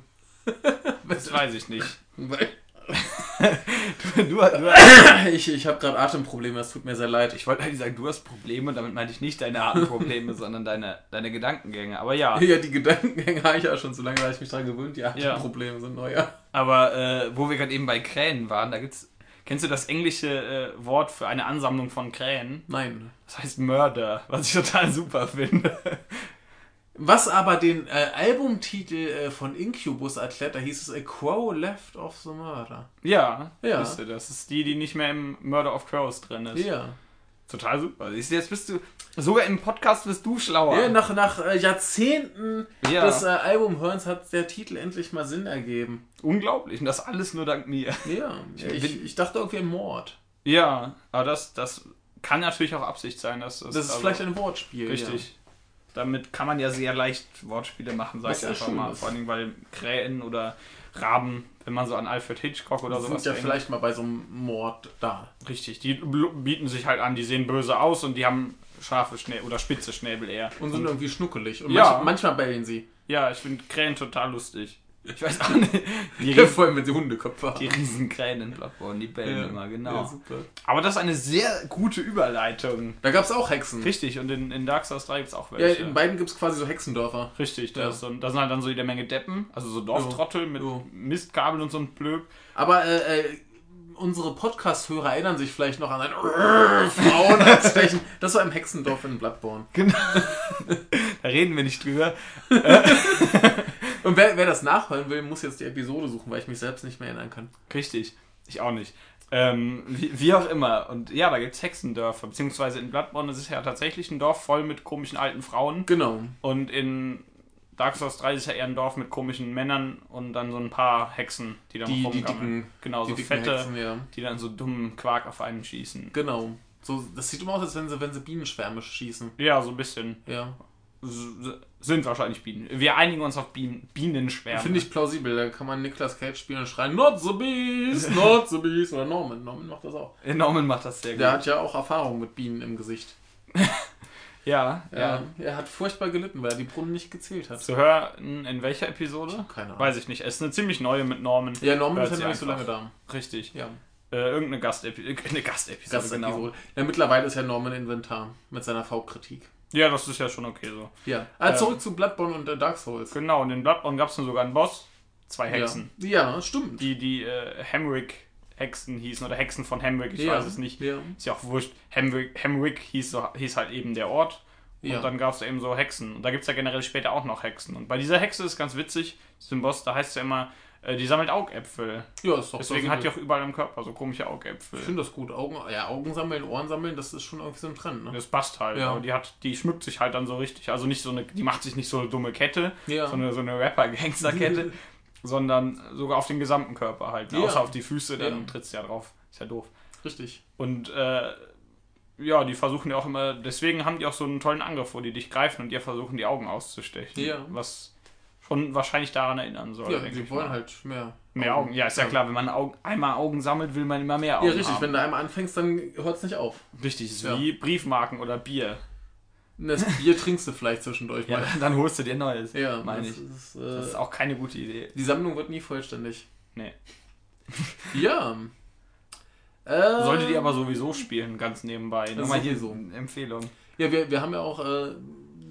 [SPEAKER 3] das weiß ich nicht.
[SPEAKER 2] Weil-
[SPEAKER 3] Du, du, du, <laughs>
[SPEAKER 2] Ich, ich habe gerade Atemprobleme, es tut mir sehr leid.
[SPEAKER 3] ich wollte eigentlich sagen, du hast Probleme, damit meinte ich nicht deine Atemprobleme, <laughs> sondern deine, deine Gedankengänge. Aber ja,
[SPEAKER 2] Ja, die Gedankengänge habe ich ja schon so lange, weil ich mich daran gewöhnt, die Atemprobleme sind neuer.
[SPEAKER 3] aber äh, wo wir gerade eben bei Krähen waren, da gibt's. Kennst du das englische äh, Wort für eine Ansammlung von Krähen?
[SPEAKER 2] Nein.
[SPEAKER 3] Das heißt Murder, was ich total super finde.
[SPEAKER 2] Was aber den äh, Albumtitel äh, von Incubus erklärt, da hieß es A Crow Left of the Murder.
[SPEAKER 3] Ja,
[SPEAKER 2] Ja.
[SPEAKER 3] Wisst ihr, das ist die, die nicht mehr im Murder of Crows drin ist.
[SPEAKER 2] Ja.
[SPEAKER 3] Total super. Du, Jetzt bist du, sogar im Podcast bist du schlauer.
[SPEAKER 2] ja nach nach äh, Jahrzehnten
[SPEAKER 3] Ja.
[SPEAKER 2] des äh, Albumhörens hat der Titel endlich mal Sinn ergeben.
[SPEAKER 3] Unglaublich. Und das alles nur dank mir.
[SPEAKER 2] Ja, <laughs> ich, ich dachte irgendwie Mord.
[SPEAKER 3] Ja, aber das, das kann natürlich auch Absicht sein. Dass das,
[SPEAKER 2] Das ist
[SPEAKER 3] also-
[SPEAKER 2] vielleicht ein Wortspiel.
[SPEAKER 3] Richtig. Damit kann man ja sehr leicht Wortspiele machen, sag ich einfach mal.
[SPEAKER 2] ist.
[SPEAKER 3] Vor allem, weil Krähen oder Raben, wenn man so an Alfred Hitchcock oder
[SPEAKER 2] Ja.
[SPEAKER 3] sowas
[SPEAKER 2] Sind ja
[SPEAKER 3] denkt,
[SPEAKER 2] vielleicht mal bei so einem Mord da.
[SPEAKER 3] Richtig, die bieten sich halt an, die sehen böse aus und die haben scharfe Schnäbel oder spitze Schnäbel eher.
[SPEAKER 2] Und sind irgendwie schnuckelig. Und
[SPEAKER 3] Ja.
[SPEAKER 2] manch, manchmal bellen sie.
[SPEAKER 3] Ja, ich finde Krähen total lustig. Ich weiß auch nicht. Die,
[SPEAKER 2] Ja, vor allem, wenn sie Hundeköpfe
[SPEAKER 3] die
[SPEAKER 2] haben.
[SPEAKER 3] Riesenkrähen in Bloodborne, die bellen immer, genau.
[SPEAKER 2] Ja, super.
[SPEAKER 3] Aber das ist eine sehr gute Überleitung.
[SPEAKER 2] Da gab es auch Hexen.
[SPEAKER 3] Richtig, und in, in Dark Souls 3 gibt es auch
[SPEAKER 2] Ja,
[SPEAKER 3] welche.
[SPEAKER 2] in beiden gibt es quasi so Hexendörfer.
[SPEAKER 3] Richtig, da,
[SPEAKER 2] Ja.
[SPEAKER 3] so, da sind halt dann so jede Menge Deppen, also so Dorftrottel mit
[SPEAKER 2] Jo.
[SPEAKER 3] Mistkabeln und so ein Blöd.
[SPEAKER 2] Aber äh, äh, unsere Podcast-Hörer erinnern sich vielleicht noch an ein Frauen als Stechen. <laughs> Das war im Hexendorf in Bloodborne.
[SPEAKER 3] Genau. <laughs> da reden wir nicht drüber. <laughs>
[SPEAKER 2] Und wer, wer das nachholen will, muss jetzt die Episode suchen, weil ich mich selbst nicht mehr erinnern kann.
[SPEAKER 3] Richtig, ich auch nicht. Ähm, wie, wie auch immer. Und ja, da gibt es Hexendörfer, beziehungsweise in Bloodborne ist es ja tatsächlich ein Dorf voll mit komischen alten Frauen.
[SPEAKER 2] Genau.
[SPEAKER 3] Und in Dark Souls 3 ist ja eher ein Dorf mit komischen Männern und dann so ein paar Hexen, die dann
[SPEAKER 2] Die, die
[SPEAKER 3] rumgammeln.
[SPEAKER 2] dicken,
[SPEAKER 3] Genau,
[SPEAKER 2] die
[SPEAKER 3] so fette,
[SPEAKER 2] Hexen, ja.
[SPEAKER 3] die dann so dummen Quark auf einen schießen.
[SPEAKER 2] Genau. So, das sieht immer aus, als wenn sie, wenn sie Bienenschwärme schießen.
[SPEAKER 3] Ja, so ein bisschen.
[SPEAKER 2] Ja.
[SPEAKER 3] Sind wahrscheinlich Bienen. Wir einigen uns auf Bienen, Bienenschwärme.
[SPEAKER 2] Finde ich plausibel. Da kann man Nicolas Cage spielen und schreien, Not the Beast, not the Beast. Oder Norman. Norman macht das auch.
[SPEAKER 3] Norman macht das sehr gut.
[SPEAKER 2] Der hat ja auch Erfahrung mit Bienen im Gesicht. <laughs>
[SPEAKER 3] ja, ja.
[SPEAKER 2] Ja. Er hat furchtbar gelitten, weil er die Brunnen nicht gezählt hat.
[SPEAKER 3] Zu hören, in welcher Episode?
[SPEAKER 2] Keine Ahnung.
[SPEAKER 3] Weiß ich nicht. Es ist eine ziemlich neue mit Norman.
[SPEAKER 2] Ja, Norman ist ja noch nicht so lange da.
[SPEAKER 3] Richtig.
[SPEAKER 2] Ja.
[SPEAKER 3] Äh, irgendeine Gastepisode. <laughs> Eine Gastepisode,
[SPEAKER 2] ist
[SPEAKER 3] genau.
[SPEAKER 2] Ja, mittlerweile ist ja Norman Inventar mit seiner V-Kritik.
[SPEAKER 3] Ja, das ist ja schon okay so.
[SPEAKER 2] Ja. Ah,
[SPEAKER 3] Ähm.
[SPEAKER 2] zurück zu Bloodborne und äh, Dark Souls.
[SPEAKER 3] Genau, und in Bloodborne gab es sogar einen Boss. Zwei Hexen.
[SPEAKER 2] Ja, ja stimmt.
[SPEAKER 3] Die, die äh, Hamrick-Hexen hießen oder Hexen von Hamrick, ich
[SPEAKER 2] ja.
[SPEAKER 3] weiß es nicht.
[SPEAKER 2] Ja.
[SPEAKER 3] Ist ja auch wurscht. Hamrick, Hamrick hieß, so, hieß halt eben der Ort. Und
[SPEAKER 2] Ja.
[SPEAKER 3] dann gab es eben so Hexen. Und da gibt es ja generell später auch noch Hexen. Und bei dieser Hexe ist ganz witzig, diesem Boss, da heißt es ja immer, die sammelt Augäpfel.
[SPEAKER 2] Ja, ist doch
[SPEAKER 3] Deswegen hat die auch überall im Körper so komische Augäpfel.
[SPEAKER 2] Ich finde das gut. Augen, ja, Augen sammeln, Ohren sammeln, das ist schon irgendwie so ein Trend, ne?
[SPEAKER 3] Das passt halt.
[SPEAKER 2] Ja.
[SPEAKER 3] Aber die hat, die schmückt sich halt dann so richtig. Also nicht so eine, die macht sich nicht so eine dumme Kette,
[SPEAKER 2] Ja.
[SPEAKER 3] so eine, so eine Rapper-Gangster-Kette, <laughs> sondern sogar auf den gesamten Körper halt. Ne?
[SPEAKER 2] Ja.
[SPEAKER 3] Außer auf die Füße, dann
[SPEAKER 2] Ja.
[SPEAKER 3] trittst du ja drauf. Ist ja doof.
[SPEAKER 2] Richtig.
[SPEAKER 3] Und äh, ja, die versuchen ja auch immer, deswegen haben die auch so einen tollen Angriff, wo die dich greifen und dir versuchen, die Augen auszustechen.
[SPEAKER 2] Ja.
[SPEAKER 3] Was schon wahrscheinlich daran erinnern soll.
[SPEAKER 2] Ja,
[SPEAKER 3] ich
[SPEAKER 2] wollen
[SPEAKER 3] mal.
[SPEAKER 2] halt mehr.
[SPEAKER 3] Mehr Augen. Ja, ist ja, klar, wenn man Augen, einmal Augen sammelt, will man immer mehr Augen.
[SPEAKER 2] Ja, richtig.
[SPEAKER 3] Haben.
[SPEAKER 2] Wenn du einmal anfängst, dann hört es nicht auf.
[SPEAKER 3] Richtig, ist
[SPEAKER 2] Ja.
[SPEAKER 3] wie Briefmarken oder Bier.
[SPEAKER 2] Das Bier trinkst du vielleicht zwischendurch
[SPEAKER 3] Ja,
[SPEAKER 2] mal. <laughs>
[SPEAKER 3] dann holst du dir neues.
[SPEAKER 2] Ja,
[SPEAKER 3] meine ich.
[SPEAKER 2] Ist, äh,
[SPEAKER 3] Das ist auch keine gute Idee.
[SPEAKER 2] die Sammlung wird nie vollständig.
[SPEAKER 3] Nee. <laughs>
[SPEAKER 2] Ja. Äh,
[SPEAKER 3] Solltet ihr aber sowieso spielen, ganz nebenbei. Nur mal hier so eine Empfehlung.
[SPEAKER 2] Ja, wir, wir haben ja auch äh,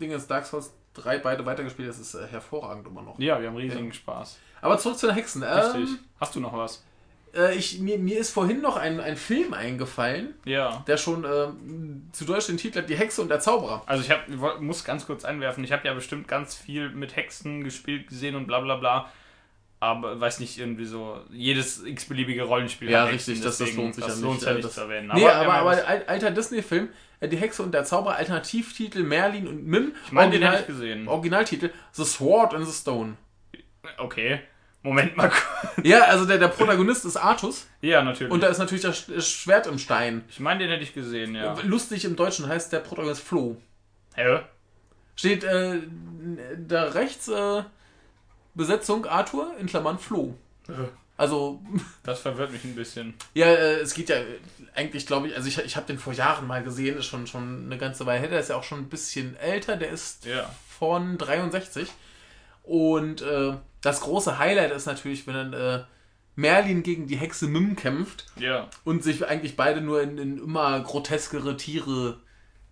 [SPEAKER 2] Dinge Dark Souls 3 beide weitergespielt. Das ist äh, hervorragend immer noch.
[SPEAKER 3] Ja, wir haben riesigen Spaß.
[SPEAKER 2] Aber zurück zu den Hexen.
[SPEAKER 3] Richtig.
[SPEAKER 2] Ähm,
[SPEAKER 3] Hast du noch was?
[SPEAKER 2] äh, ich, mir, mir ist vorhin noch ein, ein Film eingefallen,
[SPEAKER 3] Ja.
[SPEAKER 2] der schon ähm, zu Deutsch den Titel hat Die Hexe und der Zauberer.
[SPEAKER 3] Also ich hab, muss ganz kurz einwerfen, ich habe ja bestimmt ganz viel mit Hexen gespielt, gesehen und bla bla bla. Aber weiß nicht, irgendwie so, jedes x-beliebige Rollenspiel
[SPEAKER 2] Ja, richtig, das- das lohnt sich
[SPEAKER 3] das
[SPEAKER 2] ja
[SPEAKER 3] lohnt
[SPEAKER 2] nicht,
[SPEAKER 3] ja
[SPEAKER 2] äh,
[SPEAKER 3] nicht
[SPEAKER 2] das-
[SPEAKER 3] zu erwähnen.
[SPEAKER 2] nee, aber,
[SPEAKER 3] ja,
[SPEAKER 2] aber al- alter Disney-Film, Die Hexe und der Zauberer, Alternativtitel Merlin und Mim.
[SPEAKER 3] ich meine, den
[SPEAKER 2] Original-
[SPEAKER 3] hätte ich gesehen.
[SPEAKER 2] Originaltitel The Sword and the Stone.
[SPEAKER 3] Okay, Moment mal. kurz.
[SPEAKER 2] Ja, also der, der Protagonist ist Artus
[SPEAKER 3] ja, natürlich.
[SPEAKER 2] und da ist natürlich das Sch- das Schwert im Stein.
[SPEAKER 3] ich meine, den hätte ich gesehen, ja.
[SPEAKER 2] Lustig im Deutschen heißt der Protagonist Flo.
[SPEAKER 3] Hä?
[SPEAKER 2] Steht äh, da rechts äh, Besetzung Arthur in Klammern Flo. Also,
[SPEAKER 3] Das verwirrt mich ein bisschen.
[SPEAKER 2] ja, äh, es geht ja äh, eigentlich, glaube ich, also ich, ich habe den vor Jahren mal gesehen, ist schon, schon eine ganze Weile her. Der ist ja auch schon ein bisschen älter, der ist
[SPEAKER 3] Ja.
[SPEAKER 2] von 63. Und äh, das große Highlight ist natürlich, wenn dann äh, Merlin gegen die Hexe Mim kämpft
[SPEAKER 3] Ja.
[SPEAKER 2] und sich eigentlich beide nur in, in immer groteskere Tiere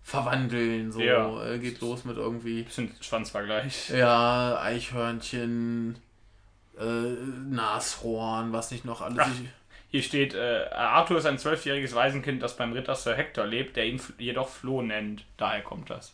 [SPEAKER 2] verwandeln. So
[SPEAKER 3] Ja.
[SPEAKER 2] äh, geht los mit irgendwie
[SPEAKER 3] Bisschen Schwanzvergleich.
[SPEAKER 2] ja Eichhörnchen, äh, Nashorn, was nicht noch alles.
[SPEAKER 3] Ach. Hier steht, äh, Arthur ist ein zwölfjähriges Waisenkind, das beim Ritter Sir Hector lebt, der ihn jedoch Flo nennt. Daher kommt das.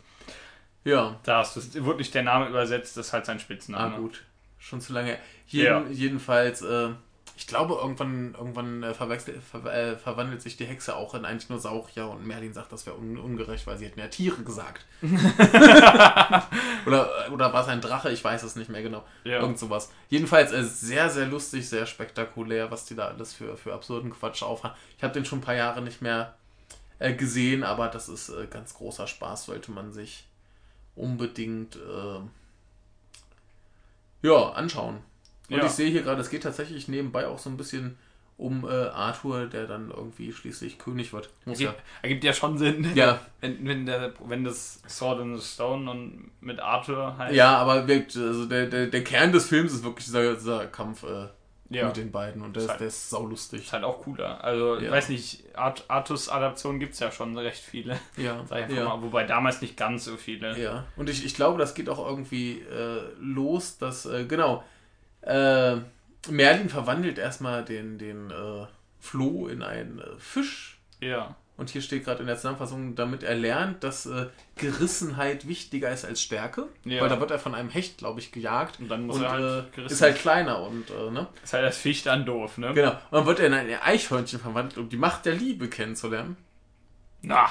[SPEAKER 2] ja,
[SPEAKER 3] Da hast du es wirklich der Name übersetzt, das ist halt sein
[SPEAKER 2] ah
[SPEAKER 3] Spitzname.
[SPEAKER 2] gut, schon zu lange. Jeden,
[SPEAKER 3] Ja.
[SPEAKER 2] Jedenfalls, äh, ich glaube irgendwann irgendwann äh, ver, äh, verwandelt sich die Hexe auch in einen Dinosaurier und Merlin sagt, das wäre un, ungerecht, weil sie hätten ja Tiere gesagt. <laughs> <laughs> oder oder war es ein Drache? Ich weiß es nicht mehr genau.
[SPEAKER 3] Ja.
[SPEAKER 2] Irgend sowas. Jedenfalls äh, sehr, sehr lustig, sehr spektakulär, was die da alles für, für absurden Quatsch aufhaben. Ich habe den schon ein paar Jahre nicht mehr äh, gesehen, aber das ist äh, ganz großer Spaß, sollte man sich unbedingt äh, ja, anschauen. Und
[SPEAKER 3] Ja.
[SPEAKER 2] ich sehe hier gerade, es geht tatsächlich nebenbei auch so ein bisschen um äh, Arthur, der dann irgendwie schließlich König wird. Muss ja.
[SPEAKER 3] Ergibt, ergibt ja schon Sinn.
[SPEAKER 2] Ja, <laughs>
[SPEAKER 3] Wenn, wenn, der, wenn das Sword in the Stone und mit Arthur halt.
[SPEAKER 2] ja, aber wirkt, also der, der, der Kern des Films ist wirklich dieser, dieser Kampf äh,
[SPEAKER 3] Ja.
[SPEAKER 2] mit den beiden und der
[SPEAKER 3] Ist
[SPEAKER 2] ist,
[SPEAKER 3] halt-
[SPEAKER 2] der ist saulustig.
[SPEAKER 3] Ist halt auch cooler. Also, ich
[SPEAKER 2] Ja.
[SPEAKER 3] weiß nicht, Art, Artus-Adaptionen gibt es ja schon recht viele. <laughs>
[SPEAKER 2] Ja,
[SPEAKER 3] Sag ich
[SPEAKER 2] ja.
[SPEAKER 3] mal. Wobei damals nicht ganz so viele.
[SPEAKER 2] Ja, und ich, ich glaube, das geht auch irgendwie äh, los, dass, äh, genau, äh, Merlin verwandelt erstmal den, den äh, Floh in einen äh, Fisch.
[SPEAKER 3] Ja.
[SPEAKER 2] Und hier steht gerade in der Zusammenfassung, damit er lernt, dass äh, Gerissenheit wichtiger ist als Stärke.
[SPEAKER 3] Ja.
[SPEAKER 2] Weil da wird er von einem Hecht, glaube ich, gejagt.
[SPEAKER 3] Und dann muss
[SPEAKER 2] und
[SPEAKER 3] er halt
[SPEAKER 2] äh,
[SPEAKER 3] gerissen
[SPEAKER 2] ist halt kleiner und, äh, ne?
[SPEAKER 3] Ist halt das Fisch dann doof, ne?
[SPEAKER 2] Genau. Und dann wird er in ein Eichhörnchen verwandelt, um die Macht der Liebe kennenzulernen.
[SPEAKER 3] Na.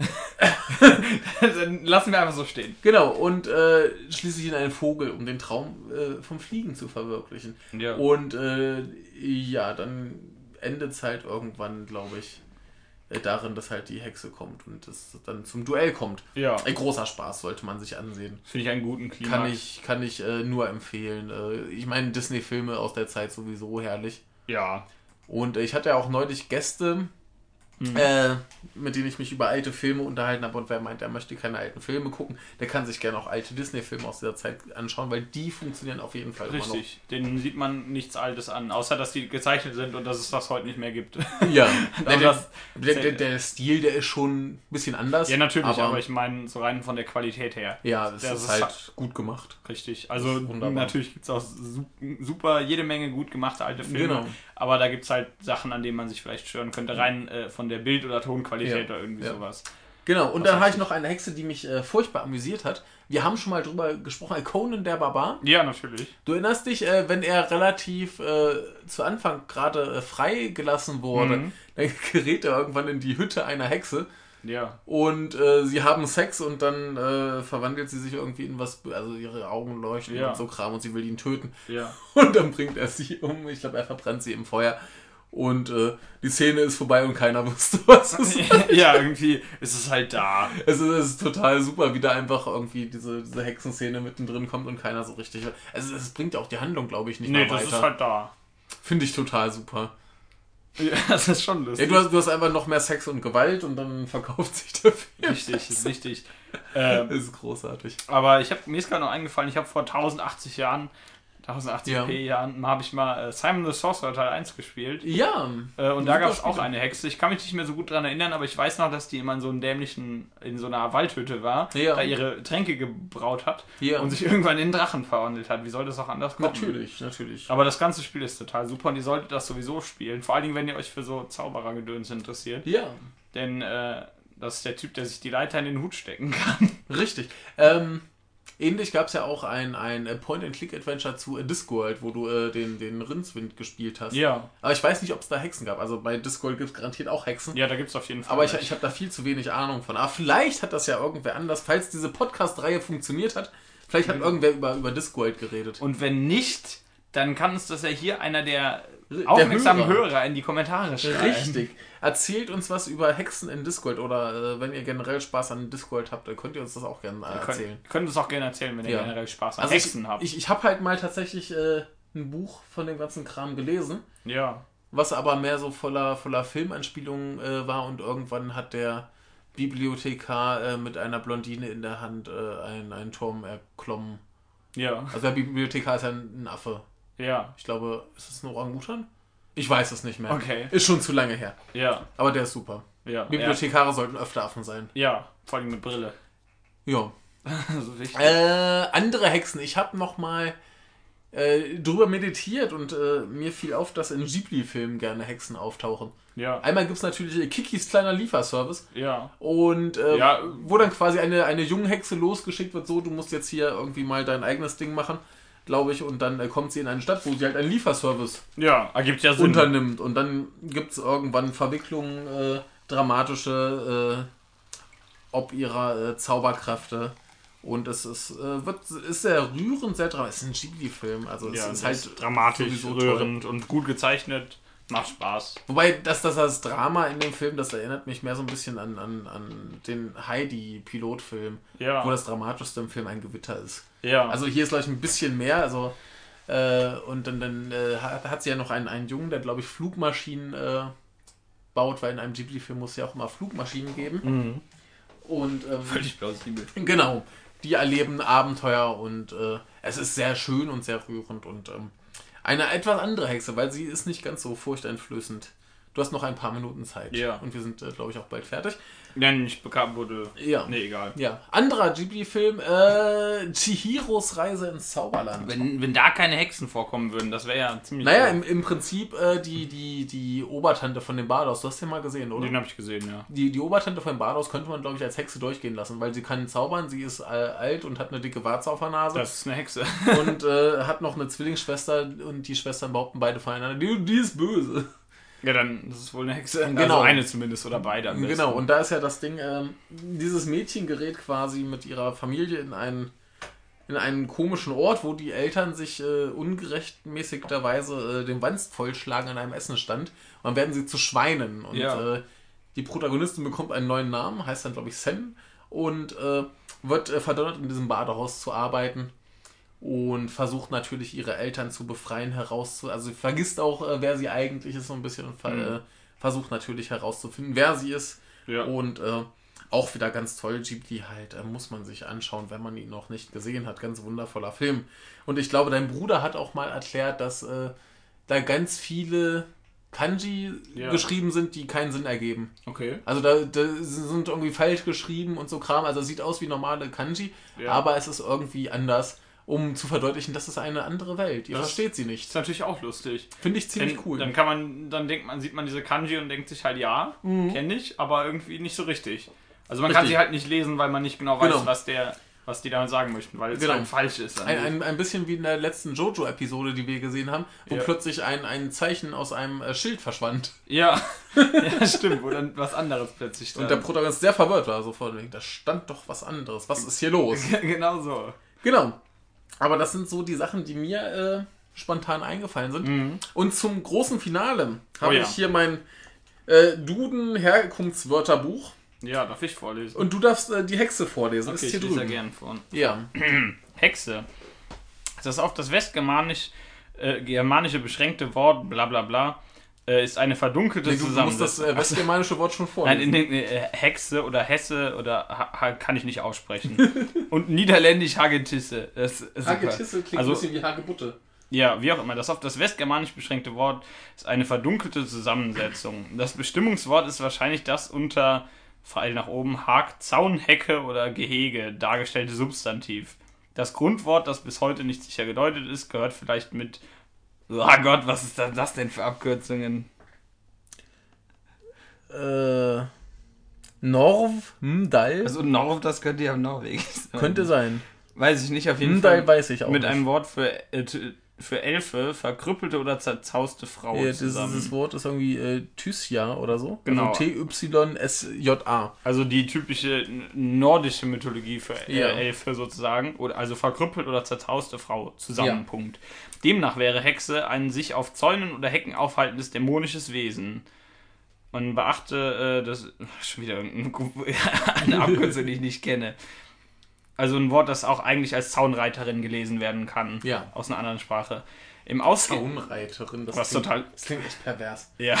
[SPEAKER 3] <laughs> dann lassen wir einfach so stehen.
[SPEAKER 2] Genau, und äh, schließlich in einen Vogel, um den Traum äh, vom Fliegen zu verwirklichen.
[SPEAKER 3] Ja.
[SPEAKER 2] Und äh, ja, dann endet es halt irgendwann, glaube ich, äh, darin, dass halt die Hexe kommt und es dann zum Duell kommt.
[SPEAKER 3] Ja.
[SPEAKER 2] Ein großer Spaß sollte man sich ansehen.
[SPEAKER 3] Finde ich einen guten Klima.
[SPEAKER 2] Kann ich, kann ich äh, nur empfehlen. Äh, ich meine, Disney-Filme aus der Zeit sowieso herrlich.
[SPEAKER 3] Ja.
[SPEAKER 2] Und äh, ich hatte ja auch neulich Gäste, äh, mit denen ich mich über alte Filme unterhalten habe. Und wer meint, er möchte keine alten Filme gucken, der kann sich gerne auch alte Disney-Filme aus dieser Zeit anschauen, weil die funktionieren auf jeden Fall
[SPEAKER 3] Richtig. Den sieht man nichts Altes an, außer dass die gezeichnet sind und dass es das heute nicht mehr gibt. <laughs>
[SPEAKER 2] Ja, <laughs> der,
[SPEAKER 3] das-
[SPEAKER 2] der, der, der Stil, der ist schon ein bisschen anders.
[SPEAKER 3] ja, natürlich, aber,
[SPEAKER 2] aber,
[SPEAKER 3] ich meine, so rein von der Qualität her.
[SPEAKER 2] ja, das,
[SPEAKER 3] das
[SPEAKER 2] ist
[SPEAKER 3] ist
[SPEAKER 2] halt gut gemacht.
[SPEAKER 3] Richtig. Also
[SPEAKER 2] Wunderbar.
[SPEAKER 3] natürlich gibt es auch su- super, jede Menge gut gemachte alte Filme.
[SPEAKER 2] Genau.
[SPEAKER 3] Aber da gibt es halt Sachen, an denen man sich vielleicht stören könnte, rein äh, von der Bild- oder Tonqualität
[SPEAKER 2] Ja,
[SPEAKER 3] oder irgendwie
[SPEAKER 2] ja.
[SPEAKER 3] sowas.
[SPEAKER 2] Genau, und dann habe ich noch eine Hexe, die mich äh, furchtbar amüsiert hat. Wir haben schon mal drüber gesprochen, Conan der Barbar.
[SPEAKER 3] Ja, natürlich.
[SPEAKER 2] Du erinnerst dich, äh, wenn er relativ äh, zu Anfang gerade äh, freigelassen wurde, mhm. dann <laughs> gerät er irgendwann in die Hütte einer Hexe.
[SPEAKER 3] Ja.
[SPEAKER 2] Und äh, sie haben Sex und dann äh, verwandelt sie sich irgendwie in was, also ihre Augen leuchten ja. und so Kram und sie will ihn töten.
[SPEAKER 3] Ja. <laughs>
[SPEAKER 2] Und dann bringt er sie um. Ich glaube, er verbrennt sie im Feuer. Und äh, die Szene ist vorbei und keiner <laughs> wusste, was es ist.
[SPEAKER 3] ja, irgendwie ist es halt da.
[SPEAKER 2] Es ist, es ist, total super, wie da einfach irgendwie diese, diese Hexenszene mittendrin kommt und keiner so richtig. Also es bringt ja auch die Handlung, glaube ich, nicht nee, mehr weiter. Nee, das
[SPEAKER 3] ist halt da.
[SPEAKER 2] Finde ich total super.
[SPEAKER 3] Ja, <laughs> das ist schon lustig.
[SPEAKER 2] Ja, du, hast, du hast einfach noch mehr Sex und Gewalt und dann verkauft sich der Film.
[SPEAKER 3] Richtig, <laughs> richtig.
[SPEAKER 2] Ähm, das ist großartig.
[SPEAKER 3] Aber ich hab, mir ist gerade noch eingefallen, ich habe vor 1080 Jahren 1080p ja. Jahren habe ich mal äh, Simon the Sorcerer Teil 1 gespielt.
[SPEAKER 2] Ja.
[SPEAKER 3] Äh, und da gab es auch eine Hexe. Ich kann mich nicht mehr so gut daran erinnern, aber ich weiß noch, dass die immer in so einem dämlichen, in so einer Waldhütte war, ja. da ihre Tränke gebraut hat ja. und sich irgendwann in Drachen verwandelt hat. Wie soll das auch anders kommen?
[SPEAKER 2] Natürlich, natürlich.
[SPEAKER 3] Aber das ganze Spiel ist total super und ihr solltet das sowieso spielen. Vor allen Dingen, wenn ihr euch für so Zauberergedöns interessiert.
[SPEAKER 2] Ja.
[SPEAKER 3] Denn äh, das ist der Typ, der sich die Leiter in den Hut stecken kann.
[SPEAKER 2] Richtig. Ähm, Ähnlich gab es ja auch ein, ein Point-and-Click-Adventure zu Discworld, wo du äh, den, den Rindswind gespielt hast.
[SPEAKER 3] Ja.
[SPEAKER 2] Aber ich weiß nicht, ob es da Hexen gab. Also bei Discworld gibt es garantiert auch Hexen.
[SPEAKER 3] Ja, da gibt es auf jeden Fall.
[SPEAKER 2] Aber ich, ich habe da viel zu wenig Ahnung von. Aber vielleicht hat das ja irgendwer anders, falls diese Podcast-Reihe funktioniert hat. Vielleicht hat mhm. irgendwer über, über Discworld geredet.
[SPEAKER 3] Und wenn nicht, dann kann uns das ja hier einer der aufmerksamen Hörer. Hörer. in die Kommentare schreiben.
[SPEAKER 2] Richtig. Erzählt uns was über Hexen in Discord oder äh, wenn ihr generell Spaß an Discord habt, dann könnt ihr uns das auch gerne äh, erzählen.
[SPEAKER 3] Ihr könnt, uns auch gerne erzählen, wenn ihr ja. generell Spaß an also Hexen
[SPEAKER 2] ich,
[SPEAKER 3] habt.
[SPEAKER 2] Ich, ich habe halt mal tatsächlich äh, ein Buch von dem ganzen Kram gelesen.
[SPEAKER 3] Ja.
[SPEAKER 2] Was aber mehr so voller, voller Filmanspielungen äh, war und irgendwann hat der Bibliothekar äh, mit einer Blondine in der Hand äh, einen, einen Turm erklommen.
[SPEAKER 3] Ja.
[SPEAKER 2] Also der Bibliothekar ist ja ein Affe.
[SPEAKER 3] Ja.
[SPEAKER 2] Ich glaube, ist es ein Orangutan? Ich weiß es nicht mehr.
[SPEAKER 3] Okay.
[SPEAKER 2] Ist schon zu lange her.
[SPEAKER 3] Ja.
[SPEAKER 2] Aber der ist super.
[SPEAKER 3] Ja.
[SPEAKER 2] Bibliothekare ja. sollten öfter Affen sein.
[SPEAKER 3] Ja, vor allem mit Brille.
[SPEAKER 2] Ja. <laughs> so äh, andere Hexen. Ich habe noch mal äh, drüber meditiert und äh, mir fiel auf, dass in Ghibli-Filmen gerne Hexen auftauchen.
[SPEAKER 3] Ja.
[SPEAKER 2] Einmal gibt es natürlich Kikis kleiner Lieferservice.
[SPEAKER 3] Ja.
[SPEAKER 2] Und äh, ja. wo dann quasi eine, eine junge Hexe losgeschickt wird, so, du musst jetzt hier irgendwie mal dein eigenes Ding machen glaube ich, und dann äh, kommt sie in eine Stadt, wo sie halt einen Lieferservice
[SPEAKER 3] ja, ergibt ja Sinn.
[SPEAKER 2] unternimmt. Und dann gibt es irgendwann Verwicklungen, äh, dramatische, äh, ob ihrer äh, Zauberkräfte. Und es ist, äh, wird, ist sehr rührend, sehr dramatisch. Es ist ein Ghibli-Film, also
[SPEAKER 3] ja,
[SPEAKER 2] es ist halt
[SPEAKER 3] dramatisch, rührend toll. und gut gezeichnet. Macht Spaß.
[SPEAKER 2] Wobei, dass das als Drama in dem Film, das erinnert mich mehr so ein bisschen an, an, an den Heidi-Pilotfilm,
[SPEAKER 3] ja.
[SPEAKER 2] wo das Dramatischste im Film ein Gewitter ist.
[SPEAKER 3] Ja.
[SPEAKER 2] Also hier ist, glaube ich, ein bisschen mehr. Also, äh, und dann, dann äh, hat, hat, sie ja noch einen, einen Jungen, der, glaube ich, Flugmaschinen äh, baut, weil in einem Ghibli-Film muss es ja auch immer Flugmaschinen geben.
[SPEAKER 3] Mhm.
[SPEAKER 2] Und, ähm,
[SPEAKER 3] Völlig plausibel. <laughs>
[SPEAKER 2] Genau. Die erleben Abenteuer und äh, es ist sehr schön und sehr rührend und ähm, eine etwas andere Hexe, weil sie ist nicht ganz so furchteinflößend. Du hast noch ein paar Minuten Zeit.
[SPEAKER 3] Ja.
[SPEAKER 2] Und wir sind, äh, glaube ich, auch bald fertig.
[SPEAKER 3] Nein, ich bekam wurde.
[SPEAKER 2] Ja.
[SPEAKER 3] Nee, egal.
[SPEAKER 2] Ja. Anderer Ghibli-Film, äh, Chihiros Reise ins Zauberland.
[SPEAKER 3] Wenn, wenn da keine Hexen vorkommen würden, das wäre ja ziemlich.
[SPEAKER 2] Naja, im, im Prinzip äh, die, die, die Obertante von dem Bados, du hast den mal gesehen, oder?
[SPEAKER 3] Den habe ich gesehen, ja.
[SPEAKER 2] Die, die Obertante von dem Bados könnte man, glaube ich, als Hexe durchgehen lassen, weil sie kann zaubern, sie ist äh, alt und hat eine dicke Warze auf der Nase.
[SPEAKER 3] Das ist eine Hexe.
[SPEAKER 2] und äh, hat noch eine Zwillingsschwester und die Schwestern behaupten beide voneinander, die, die ist böse.
[SPEAKER 3] Ja, dann ist wohl eine Hexe.
[SPEAKER 2] Genau. Also
[SPEAKER 3] eine zumindest oder beide.
[SPEAKER 2] Genau, und da ist ja das Ding, ähm, dieses Mädchen gerät quasi mit ihrer Familie in einen, in einen komischen Ort, wo die Eltern sich äh, ungerechtmäßigterweise äh, den Wanst vollschlagen an einem Essenstand. Und dann werden sie zu Schweinen. Und
[SPEAKER 3] ja.
[SPEAKER 2] äh, die Protagonistin bekommt einen neuen Namen, heißt dann, glaube ich, Sen. Und äh, wird äh, verdonnert, in diesem Badehaus zu arbeiten und versucht natürlich ihre Eltern zu befreien, herauszu... Also vergisst auch, äh, wer sie eigentlich ist so ein bisschen und mhm. äh, versucht natürlich herauszufinden, wer sie ist.
[SPEAKER 3] Ja.
[SPEAKER 2] Und äh, auch wieder ganz toll, Ghibli halt, äh, muss man sich anschauen, wenn man ihn noch nicht gesehen hat. Ganz wundervoller Film. Und ich glaube, dein Bruder hat auch mal erklärt, dass äh, da ganz viele Kanji ja. geschrieben sind, die keinen Sinn ergeben.
[SPEAKER 3] Okay.
[SPEAKER 2] Also da, da, sind irgendwie falsch geschrieben und so Kram. Also es sieht aus wie normale Kanji,
[SPEAKER 3] ja.
[SPEAKER 2] aber es ist irgendwie anders um zu verdeutlichen, das ist eine andere Welt. Ihr das versteht sie nicht.
[SPEAKER 3] Ist natürlich auch lustig.
[SPEAKER 2] Finde ich ziemlich
[SPEAKER 3] Denn,
[SPEAKER 2] cool.
[SPEAKER 3] Dann kann man, dann denkt man, sieht man diese Kanji und denkt sich halt, ja, mhm. kenne ich, aber irgendwie nicht so richtig. Also man Richtig. kann sie halt nicht lesen, weil man nicht genau weiß, genau. was der was die damit sagen möchten, weil es genau. halt falsch ist.
[SPEAKER 2] Ein, ein, ein, bisschen wie in der letzten Jojo-Episode, die wir gesehen haben, wo ja. plötzlich ein, ein Zeichen aus einem äh, Schild verschwand.
[SPEAKER 3] Ja, <laughs> ja stimmt, wo dann was anderes plötzlich
[SPEAKER 2] stand. Und der Protagonist sehr verwirrt war, sofort. Da stand doch was anderes. Was ist hier los? <laughs>
[SPEAKER 3] genau so.
[SPEAKER 2] Genau. Aber das sind so die Sachen, die mir äh, spontan eingefallen sind. Mhm. Und zum großen Finale habe oh, ja. ich hier mein äh, Duden-Herkunftswörterbuch.
[SPEAKER 3] Ja, darf ich vorlesen.
[SPEAKER 2] Und du darfst äh, die Hexe vorlesen.
[SPEAKER 3] Okay, ist hier ich lese ja gern vor.
[SPEAKER 2] Ja. <clears throat>
[SPEAKER 3] Hexe. Das ist auf das westgermanisch äh, beschränkte Wort, bla bla bla, äh, ist eine verdunkelte
[SPEAKER 2] nee, du, Du musst das äh, westgermanische Wort schon
[SPEAKER 3] vorlesen. Nein, in, in, äh, Hexe oder Hesse oder ha, kann ich nicht aussprechen. <laughs> Und niederländisch Hagetisse.
[SPEAKER 2] Hagetisse klingt also, ein bisschen wie Hagebutte.
[SPEAKER 3] Ja, wie auch immer. Das auf das westgermanisch beschränkte Wort ist eine verdunkelte Zusammensetzung. Das Bestimmungswort ist wahrscheinlich das unter Pfeil nach oben, Hag, Zaunhecke oder Gehege dargestellte Substantiv. Das Grundwort, das bis heute nicht sicher gedeutet ist, gehört vielleicht mit. Oh Gott, was ist das denn für Abkürzungen?
[SPEAKER 2] Äh. Norv, Mdal.
[SPEAKER 3] Also Norv, das könnte ja Norwegen
[SPEAKER 2] sein. Könnte sein.
[SPEAKER 3] Weiß ich nicht, auf jeden
[SPEAKER 2] Mdal Fall. weiß ich auch.
[SPEAKER 3] Mit
[SPEAKER 2] nicht.
[SPEAKER 3] einem Wort für äh, für Elfe verkrüppelte oder zerzauste Frauen ja, zusammen.
[SPEAKER 2] Dieses Wort ist irgendwie äh, Thysja oder so.
[SPEAKER 3] Genau.
[SPEAKER 2] Also T-Y-S-J-A.
[SPEAKER 3] Also die typische nordische Mythologie für äh, ja. Elfe sozusagen. Oder, also verkrüppelt oder zerzauste Frau zusammen. Ja. Punkt. Demnach wäre Hexe ein sich auf Zäunen oder Hecken aufhaltendes dämonisches Wesen. Man beachte, äh, das <laughs> schon wieder <laughs> eine Abkürzung, die ich nicht kenne. Also ein Wort, das auch eigentlich als Zaunreiterin gelesen werden kann.
[SPEAKER 2] Ja.
[SPEAKER 3] Aus einer anderen Sprache. Im Ausge
[SPEAKER 2] Zaunreiterin,
[SPEAKER 3] das was klingt, total.
[SPEAKER 2] Das klingt echt pervers.
[SPEAKER 3] Ja,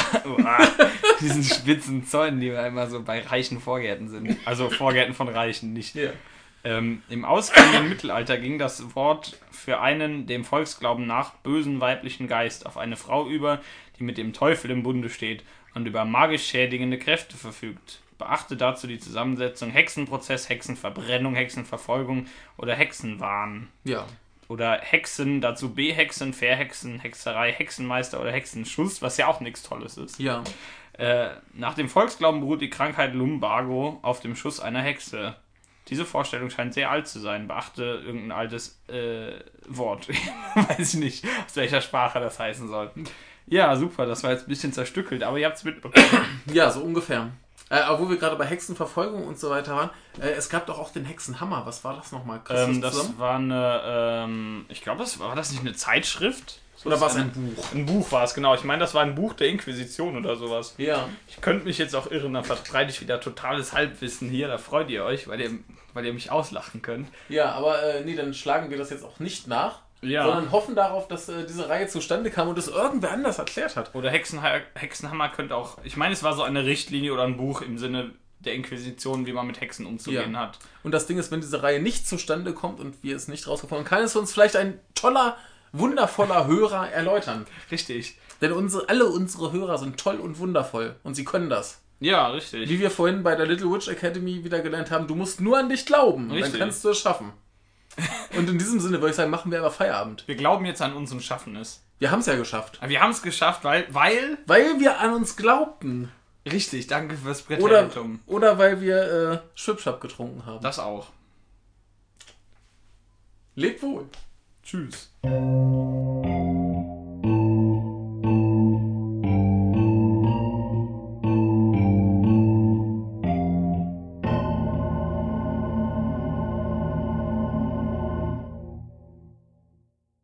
[SPEAKER 3] <laughs> diesen spitzen Zäunen, die immer so bei reichen Vorgärten sind. Also Vorgärten von Reichen, nicht.
[SPEAKER 2] Ja.
[SPEAKER 3] Ähm, Im ausgehenden Mittelalter ging das Wort für einen dem Volksglauben nach bösen weiblichen Geist auf eine Frau über, die mit dem Teufel im Bunde steht und über magisch schädigende Kräfte verfügt. Beachte dazu die Zusammensetzung Hexenprozess, Hexenverbrennung, Hexenverfolgung oder Hexenwahn.
[SPEAKER 2] Ja.
[SPEAKER 3] Oder Hexen, dazu B-Hexen, Verhexen, Hexerei, Hexenmeister oder Hexenschuss, was ja auch nichts Tolles ist.
[SPEAKER 2] Ja.
[SPEAKER 3] Äh, nach dem Volksglauben beruht die Krankheit Lumbago auf dem Schuss einer Hexe. Diese Vorstellung scheint sehr alt zu sein. Beachte irgendein altes äh, Wort. <laughs> Weiß ich nicht, aus welcher Sprache das heißen soll. Ja, super, das war jetzt ein bisschen zerstückelt, aber ihr habt es mitbekommen. <clears throat>
[SPEAKER 2] Ja, so ungefähr. Äh, obwohl wir gerade bei Hexenverfolgung und so weiter waren. Äh, es gab doch auch den Hexenhammer. Was war das nochmal?
[SPEAKER 3] Ähm, das zusammen? war eine, ähm, ich glaube, das war das nicht eine Zeitschrift?
[SPEAKER 2] So oder war es ein Buch?
[SPEAKER 3] Ein Buch war es, genau. Ich meine, das war ein Buch der Inquisition oder sowas.
[SPEAKER 2] Ja.
[SPEAKER 3] Ich könnte mich jetzt auch irren, dann verbreite ich wieder totales Halbwissen hier. Da freut ihr euch, weil ihr, weil ihr mich auslachen könnt.
[SPEAKER 2] Ja, aber äh, nee, dann schlagen wir das jetzt auch nicht nach
[SPEAKER 3] ja.
[SPEAKER 2] sondern hoffen darauf, dass äh, diese Reihe zustande kam und es irgendwer anders erklärt hat.
[SPEAKER 3] Oder Hexenha Hexenhammer könnte auch, ich meine, es war so eine Richtlinie oder ein Buch im Sinne der Inquisition, wie man mit Hexen umzugehen ja. hat.
[SPEAKER 2] Und das Ding ist, wenn diese Reihe nicht zustande kommt und wir es nicht rausgefunden haben, kann es uns vielleicht ein toller, wundervoller <laughs> Hörer erläutern.
[SPEAKER 3] Richtig.
[SPEAKER 2] Denn unsere, alle unsere Hörer sind toll und wundervoll und sie können das.
[SPEAKER 3] Ja, richtig.
[SPEAKER 2] Wie wir vorhin bei der Little Witch Academy wieder gelernt haben, du musst nur an dich glauben, richtig. dann kannst du es schaffen. Und in diesem Sinne würde ich sagen, machen wir aber Feierabend.
[SPEAKER 3] Wir glauben jetzt an uns und schaffen es.
[SPEAKER 2] Wir haben es ja geschafft.
[SPEAKER 3] wir haben es geschafft, weil, weil.
[SPEAKER 2] Weil wir an uns glaubten.
[SPEAKER 3] Richtig, danke fürs
[SPEAKER 2] Oder, oder weil wir äh, Schwipschap getrunken haben.
[SPEAKER 3] Das auch.
[SPEAKER 2] Lebt wohl.
[SPEAKER 3] Tschüss.